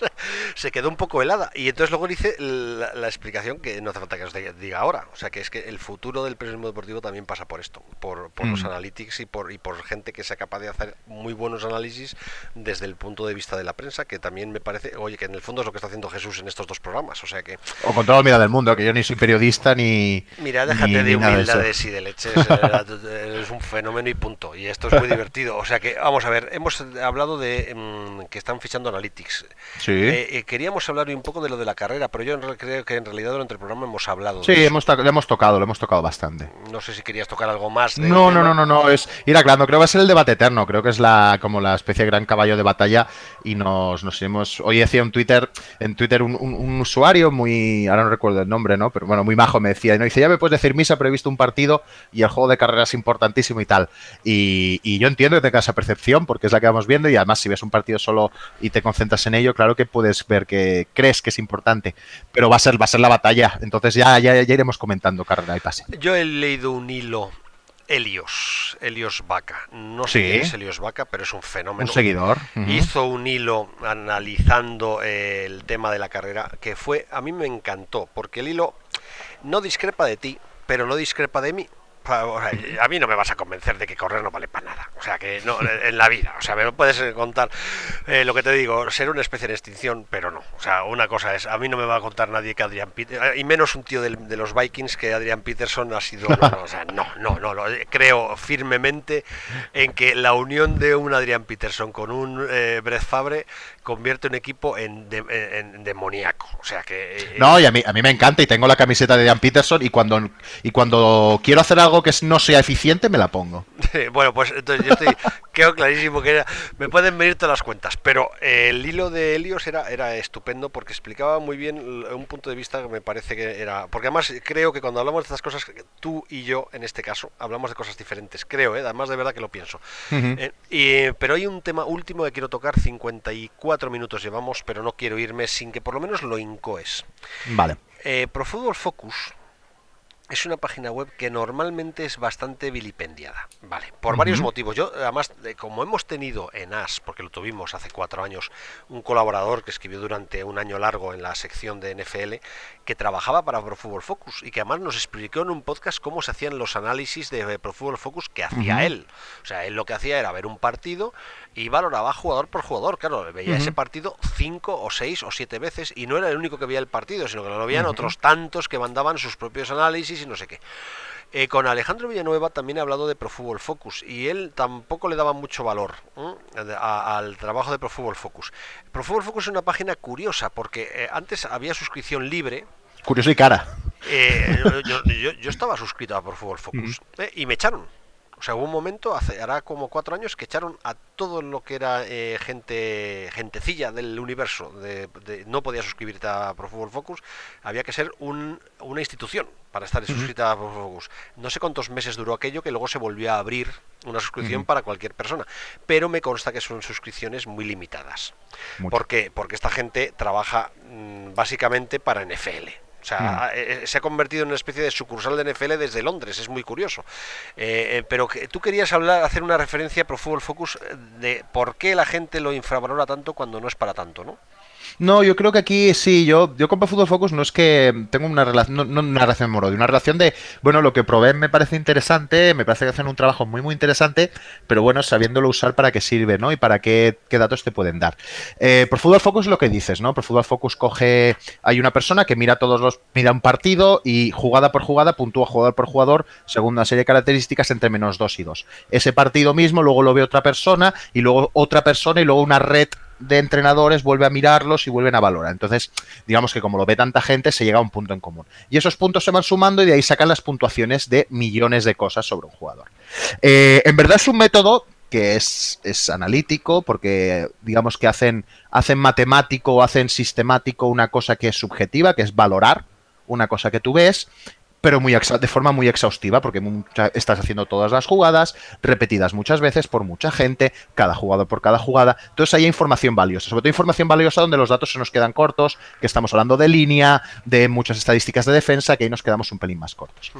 se quedó un poco helada. Y entonces luego dice la, la explicación que no hace falta que os diga ahora. O sea, que es que el futuro del periodismo deportivo también pasa por esto, por, por los Mm. analytics y por, y por gente que sea capaz de hacer muy buenos análisis desde el punto de vista de la prensa, que también me parece, oye, que en el fondo es lo que está haciendo Jesús en estos dos programas. O sea que, O con todo el miedo del mundo, que yo ni soy periodista ni. mira, déjate ni- de humildades y de leches. eh, Eres un fenómeno y punto. Y esto es muy divertido. O sea que, vamos a ver, hemos hablado de mm, que están fichando analytics. Sí. Eh, eh, queríamos hablar un poco de lo de la carrera, pero yo en re- creo que en realidad durante el programa hemos hablado. Sí, de hemos, to- lo hemos tocado, lo hemos tocado bastante. No sé si querías tocar algo más. No, no, no, no, no, es ir aclarando. Creo que va a ser el debate eterno. Creo que es la como la especie de gran caballo de batalla y nos, nos hemos. Hoy decía un Twitter, en Twitter un, un- un usuario muy, ahora no recuerdo el nombre, ¿no? Pero bueno, muy majo me decía, no dice ya me puedes decir misa, pero he visto un partido y el juego de carrera es importantísimo y tal. Y, y yo entiendo que tengas esa percepción porque es la que vamos viendo y además si ves un partido solo y te concentras en ello, claro que puedes ver que crees que es importante, pero va a ser va a ser la batalla. Entonces ya ya, ya iremos comentando carrera y pase. Yo he leído un hilo. Helios, Helios Vaca. No sé Sí. quién es Helios Vaca, pero es un Un fenómeno. seguidor. Ujú. Hizo un hilo analizando eh, el tema de la carrera que fue, a mí me encantó, porque el hilo no discrepa de ti, pero no discrepa de mí. Pa- o sea, a mí no me vas a convencer de que correr no vale para nada. O sea, que no, en la vida. O sea, me puedes eh, contar eh, lo que te digo, ser una especie en extinción, pero no. O sea, una cosa es, a mí no me va a contar nadie que Adrian Peterson, y menos un tío del- de, los Vikings que Adrian Peterson ha sido. No, no, o sea, no, no, no, eh, Creo firmemente en que la unión de un Adrian Peterson con un eh, Brett Fabre convierte un equipo en, de- en- en demoníaco. O sea, que. eh, No, y a mí, a mí me encanta y tengo la camiseta de Dan Peterson y cuando, y cuando quiero hacer algo algo que no sea eficiente, me la pongo. bueno, pues entonces yo estoy, quedo clarísimo que me pueden venir todas las cuentas, pero eh, el hilo de Helios era, era estupendo porque explicaba muy bien un punto de vista que me parece que era, porque además creo que cuando hablamos de estas cosas, tú y yo en este caso, hablamos de cosas diferentes, creo, ¿eh? además de verdad que lo pienso. Eh, y, pero hay un tema último que quiero tocar, 54 minutos llevamos, pero no quiero irme sin que por lo menos lo incoes. Vale. Eh, Pro Football Focus es una página web que normalmente es bastante vilipendiada, ¿vale? Por varios motivos. Yo, además, como hemos tenido en AS, porque lo tuvimos hace cuatro años, un colaborador que escribió durante un año largo en la sección de NFL, que trabajaba para Pro Football Focus y que además nos explicó en un podcast cómo se hacían los análisis de Pro Football Focus que hacía él. O sea, él lo que hacía era ver un partido y valoraba jugador por jugador. Claro, veía ese partido cinco o seis o siete veces y no era el único que veía el partido, sino que lo veían otros tantos que mandaban sus propios análisis y no sé qué. Eh, con Alejandro Villanueva también he hablado de Pro Football Focus y él tampoco le daba mucho valor al trabajo de Pro Football Focus. Pro Football Focus es una página curiosa porque eh, antes había suscripción libre. Curioso y cara. Eh, yo, estaba suscrito a Pro Football Focus y me echaron. O sea, hubo un momento, hace, hará como cuatro años, que echaron a todo lo que era eh, gente gentecilla del universo. De, no podía suscribirte a Pro Football Focus. Había que ser un, una institución para estar suscrita a Pro Football Focus. No sé cuántos meses duró aquello, que luego se volvió a abrir una suscripción para cualquier persona. Pero me consta que son suscripciones muy limitadas. ¿Por qué? Porque esta gente trabaja mm, básicamente para NFL. O sea, eh, eh, se ha convertido en una especie de sucursal de NFL desde Londres, es muy curioso. Eh, pero que, tú querías hablar, hacer una referencia Pro Football Focus de por qué la gente lo infravalora tanto cuando no es para tanto, ¿no? No, yo creo que aquí sí, yo, yo con Fútbol Focus no es que tengo una relación, no, una relación de una relación de, bueno, lo que probé me parece interesante, me parece que hacen un trabajo muy, muy interesante, pero bueno, sabiéndolo usar para qué sirve, ¿no? Y para qué, qué datos te pueden dar. Eh, por Fútbol Focus lo que dices, ¿no? Por Fútbol Focus coge, hay una persona que mira todos los, mira un partido y jugada por jugada puntúa jugador por jugador según una serie de características entre menos 2 y 2. Ese partido mismo luego lo ve otra persona y luego otra persona y luego una red de entrenadores vuelve a mirarlos y vuelven a valorar. Entonces, digamos que como lo ve tanta gente, se llega a un punto en común. Y esos puntos se van sumando y de ahí sacan las puntuaciones de millones de cosas sobre un jugador. Eh, en verdad es un método que es, es, analítico, porque digamos que hacen, hacen matemático o hacen sistemático una cosa que es subjetiva, que es valorar una cosa que tú ves, pero muy de forma muy exhaustiva, porque estás haciendo todas las jugadas, repetidas muchas veces por mucha gente, cada jugador por cada jugada. Entonces hay información valiosa, sobre todo información valiosa donde los datos se nos quedan cortos, que estamos hablando de línea, de muchas estadísticas de defensa, que ahí nos quedamos un pelín más cortos.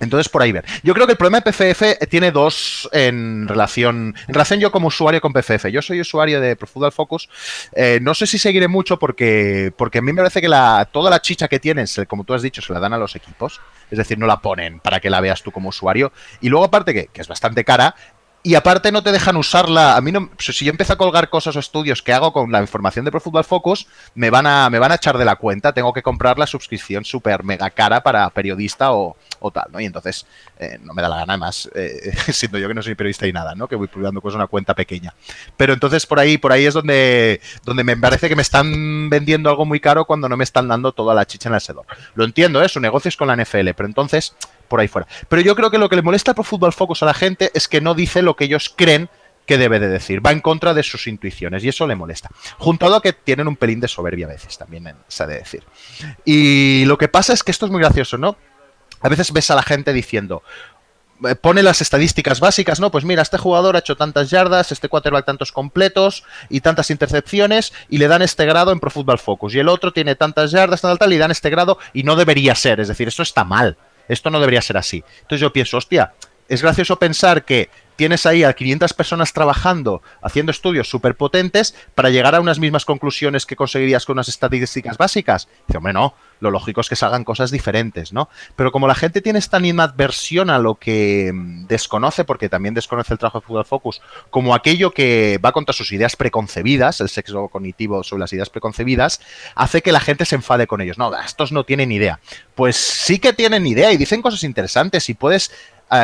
Entonces, por ahí ver. Yo creo que el problema de PFF tiene dos en relación. En relación yo como usuario con PFF. Yo soy usuario de Pro Focus. Eh, no sé si seguiré mucho porque, porque a mí me parece que la, toda la chicha que tienes, como tú has dicho, se la dan a los equipos. Es decir, no la ponen para que la veas tú como usuario. Y luego, aparte, que, que es bastante cara, y aparte no te dejan usarla. A mí no, si yo empiezo a colgar cosas o estudios que hago con la información de Pro Football Focus, me van a, me van a echar de la cuenta. Tengo que comprar la suscripción súper mega cara para periodista o, tal, ¿no? Y entonces eh, no me da la gana más, eh, siendo yo que no soy periodista y nada, ¿no? Que voy publicando cosas en una cuenta pequeña. Pero entonces por ahí, por ahí es donde, donde me parece que me están vendiendo algo muy caro cuando no me están dando toda la chicha en el sedor. Lo entiendo, ¿eh? Su negocio es con la NFL, pero entonces por ahí fuera. Pero yo creo que lo que le molesta por Fútbol Focus a la gente es que no dice lo que ellos creen que debe de decir. Va en contra de sus intuiciones y eso le molesta. Juntado a que tienen un pelín de soberbia a veces también, se ha de decir. Y lo que pasa es que esto es muy gracioso, ¿no? A veces ves a la gente diciendo, eh, pone las estadísticas básicas, ¿no? Pues mira, este jugador ha hecho tantas yardas, este quarterback tantos completos y tantas intercepciones y le dan este grado en Pro Football Focus. Y el otro tiene tantas yardas, tal, tal, y dan este grado y no debería ser. Es decir, esto está mal. Esto no debería ser así. Entonces yo pienso, hostia, es gracioso pensar que tienes ahí a 500 personas trabajando, haciendo estudios súper potentes para llegar a unas mismas conclusiones que conseguirías con unas estadísticas básicas. Dice, hombre, no, lo lógico es que salgan cosas diferentes, ¿no? Pero como la gente tiene esta animadversión a lo que mm, desconoce, porque también desconoce el trabajo de Football Focus, como aquello que va contra sus ideas preconcebidas, el sexo cognitivo sobre las ideas preconcebidas, hace que la gente se enfade con ellos. No, estos no tienen idea. Pues sí que tienen idea y dicen cosas interesantes y puedes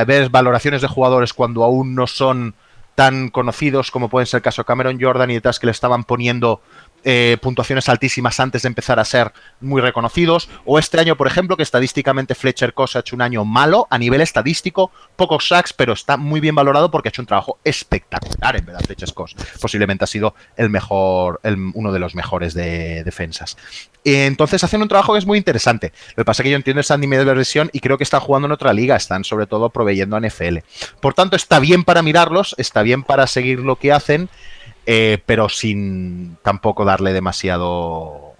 ver valoraciones de jugadores cuando aún no son tan conocidos como pueden ser el caso Cameron Jordan y detrás que le estaban poniendo eh, puntuaciones altísimas antes de empezar a ser muy reconocidos. O este año, por ejemplo, que estadísticamente Fletcher Coss ha hecho un año malo a nivel estadístico, pocos sacks, pero está muy bien valorado porque ha hecho un trabajo espectacular en verdad Fletcher Coss. Posiblemente ha sido el mejor, uno de los mejores de defensas. Entonces hacen un trabajo que es muy interesante. Lo que pasa es que yo entiendo esa nivel de versión y creo que están jugando en otra liga, están sobre todo proveyendo a NFL. Por tanto, está bien para mirarlos, está bien para seguir lo que hacen eh, pero sin tampoco darle demasiado...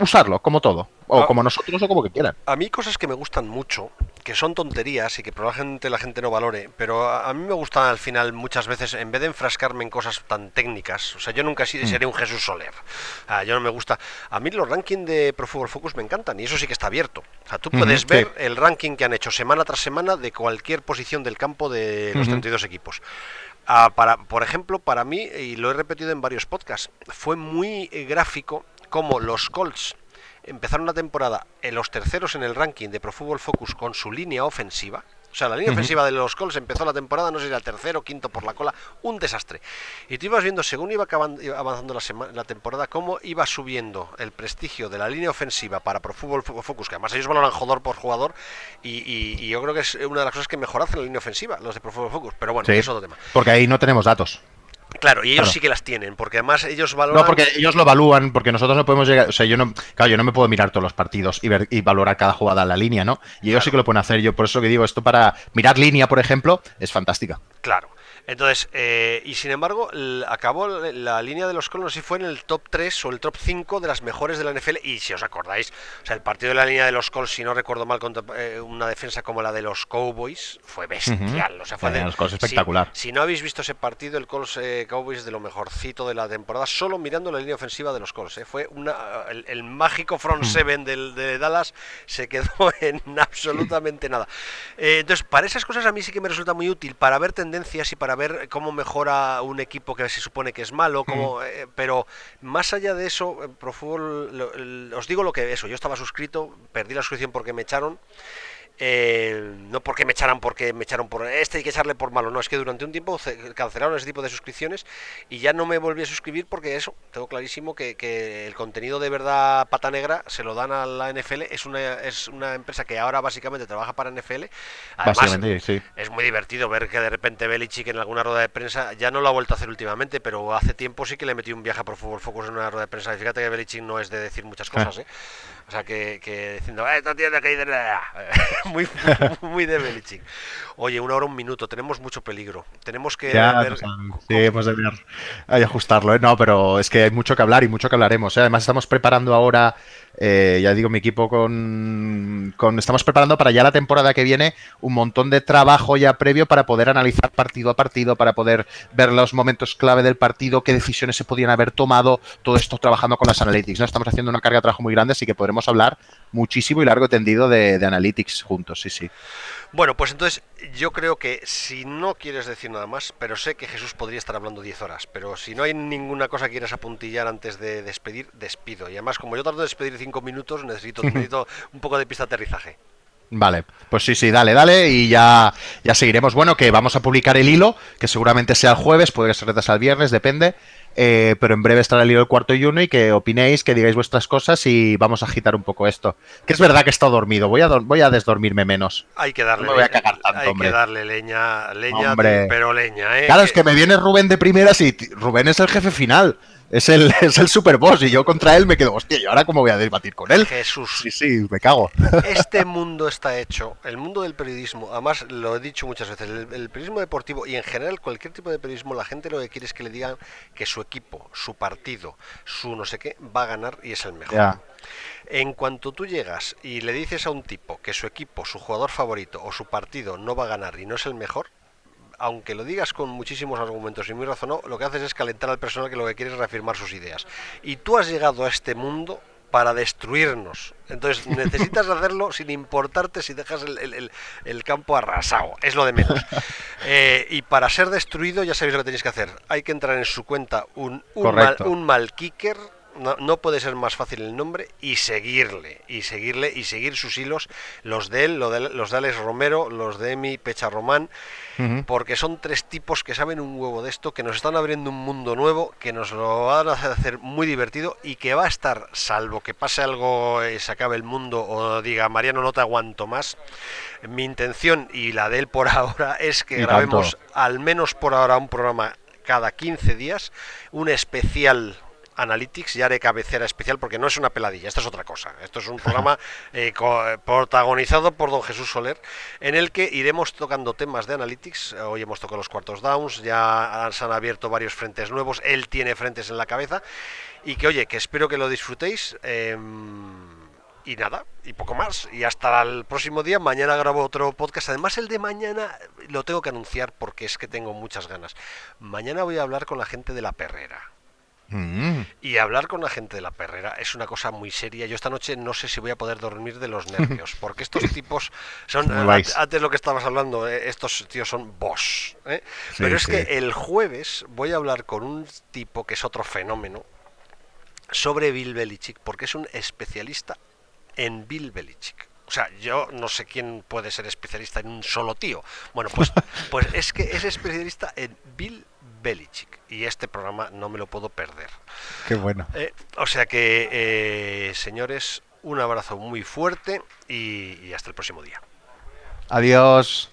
usarlo, como todo. O ah. como nosotros o como que quieran. A mí cosas que me gustan mucho, que son tonterías y que probablemente la gente no valore, pero a, mí me gustan al final muchas veces, en vez de enfrascarme en cosas tan técnicas, o sea, yo nunca mm. seré un Jesús Soler. yo no me gusta. A mí los rankings de Pro Football Focus me encantan y eso sí que está abierto. O sea, tú puedes ver el ranking que han hecho semana tras semana de cualquier posición del campo de los 32 equipos. Ah, para, por ejemplo, para mí, y lo he repetido en varios podcasts, fue muy eh, gráfico como los Colts empezaron la temporada en los terceros en el ranking de Pro Football Focus con su línea ofensiva, sea, la línea ofensiva de los Colts empezó la temporada, no sé si era tercero, quinto por la cola, un desastre. Y tú ibas viendo, según iba avanzando la, la temporada, cómo iba subiendo el prestigio de la línea ofensiva para Pro Football Focus, que además ellos valoran jugador por jugador, y, yo creo que es una de las cosas que mejor hacen la línea ofensiva, los de Pro Football Focus. Pero bueno, es otro tema. Porque ahí no tenemos datos. Claro, y ellos sí que las tienen, porque además ellos valoran. No, porque ellos lo evalúan, porque nosotros no podemos llegar. O sea, yo no. Claro, yo no me puedo mirar todos los partidos y, ver, y valorar cada jugada en la línea, ¿no? Y ellos sí que lo pueden hacer. Yo por eso que digo, esto para mirar línea, por ejemplo, es fantástica. Claro. Entonces, eh, y sin embargo, acabó la línea de los Colts, si fue en el top 3 o el top 5 de las mejores de la NFL. Y si os acordáis, o sea, el partido de la línea de los Colts, si no recuerdo mal, contra eh, una defensa como la de los Cowboys, fue bestial. O sea, fue de, los Colts espectacular. Si, no habéis visto ese partido, el Colts eh, Cowboys de lo mejorcito de la temporada, solo mirando la línea ofensiva de los Colts. Fue una, el, mágico front seven del, de Dallas se quedó en absolutamente nada. entonces, para esas cosas a mí sí que me resulta muy útil, para ver tendencias y para ver cómo mejora un equipo que se supone que es malo, como, eh, pero más allá de eso, Pro Fútbol, os digo lo que eso, yo estaba suscrito, perdí la suscripción porque me echaron eh, no porque me echaran porque me echaron por este hay que echarle por malo, no, es que durante un tiempo cancelaron ese tipo de suscripciones y ya no me volví a suscribir porque eso, tengo clarísimo que, el contenido de verdad pata negra se lo dan a la NFL, es una, es una empresa que ahora básicamente trabaja para NFL, además es muy divertido ver que de repente Belichick en alguna rueda de prensa, ya no lo ha vuelto a hacer últimamente, pero hace tiempo sí que le metí un viaje por Fútbol Focus en una rueda de prensa, y fíjate que Belichick no es de decir muchas cosas, ¿eh? O sea, que, que diciendo, eh, esto tiene que ir de muy, muy de Belichick. Oye, una hora, un minuto, tenemos mucho peligro. Tenemos que ver... sí, hemos de ver, hay ajustarlo, ¿eh? No, pero es que hay mucho que hablar y mucho que hablaremos. ¿eh? Además, estamos preparando ahora eh, ya digo, mi equipo con, Estamos preparando para ya la temporada que viene un montón de trabajo ya previo para poder analizar partido a partido, para poder ver los momentos clave del partido, qué decisiones se podían haber tomado, todo esto trabajando con las analytics. ¿no? Estamos haciendo una carga de trabajo muy grande, así que podremos hablar muchísimo y largo tendido de, de analytics juntos, sí, sí. Bueno, pues entonces yo creo que si no quieres decir nada más, pero sé que Jesús podría estar hablando 10 horas, pero si no hay ninguna cosa que quieras apuntillar antes de despedir, despido. Y además, como yo tardo en despedir 5 minutos, necesito, necesito un poco de pista de aterrizaje. Vale, pues sí, sí, dale, dale y ya, ya seguiremos. Bueno, que vamos a publicar el hilo, que seguramente sea el jueves, puede ser retrasado el viernes, depende. Eh, pero en breve estará el hilo del cuarto y uno y que opinéis, que digáis vuestras cosas y vamos a agitar un poco esto. Que es verdad que he estado dormido, voy a, voy a desdormirme menos. Hay que darle, voy a cagar tanto, hay que darle leña, leña, pero leña, ¿eh? Claro, es que me viene Rubén de primeras y Rubén es el jefe final. Es el, es el super boss y yo contra él me quedo, hostia, ¿y ahora cómo voy a debatir con él? Jesús. Sí, sí, me cago. Este mundo está hecho, el mundo del periodismo, además lo he dicho muchas veces, el, periodismo deportivo y en general cualquier tipo de periodismo, la gente lo que quiere es que le digan que su equipo, su partido, su no sé qué, va a ganar y es el mejor. En cuanto tú llegas y le dices a un tipo que su equipo, su jugador favorito o su partido no va a ganar y no es el mejor, aunque lo digas con muchísimos argumentos y muy razonado, lo que haces es calentar al personal que lo que quiere es reafirmar sus ideas. Y tú has llegado a este mundo para destruirnos. Entonces necesitas hacerlo sin importarte si dejas el, campo arrasado. Es lo de menos. Eh, y para ser destruido ya sabéis lo que tenéis que hacer. Hay que entrar en su cuenta un, un, mal, un mal kicker no, puede ser más fácil el nombre y seguirle, y seguirle, y seguir sus hilos, los de él, los de Alex Romero, los de Emi Pecha Román, porque son tres tipos que saben un huevo de esto, que nos están abriendo un mundo nuevo, que nos lo van a hacer muy divertido y que va a estar, salvo que pase algo y se acabe el mundo o diga Mariano no te aguanto más, mi intención y la de él por ahora es que grabemos al menos por ahora un programa cada 15 días, un especial Analytics, ya haré cabecera especial porque no es una peladilla, esto es otra cosa. Esto es un programa eh, protagonizado por don Jesús Soler, en el que iremos tocando temas de Analytics. Hoy hemos tocado los cuartos downs, ya se han abierto varios frentes nuevos, él tiene frentes en la cabeza, y que oye, que espero que lo disfrutéis. Em, y nada, y poco más. Y hasta el próximo día. Mañana grabo otro podcast. Además, el de mañana lo tengo que anunciar porque es que tengo muchas ganas. Mañana voy a hablar con la gente de la perrera. Mm. Y hablar con la gente de la perrera es una cosa muy seria. Yo esta noche no sé si voy a poder dormir de los nervios, porque estos tipos son, antes lo que estabas hablando, eh, estos tíos son boss. ¿eh? Pero es que el jueves voy a hablar con un tipo que es otro fenómeno sobre Bill Belichick, porque es un especialista en Bill Belichick. O sea, yo no sé quién puede ser especialista en un solo tío. Bueno, pues, pues es que es especialista en Bill Belichick. Y este programa no me lo puedo perder. Qué bueno. Eh, o sea que, eh, señores, un abrazo muy fuerte y hasta el próximo día. Adiós.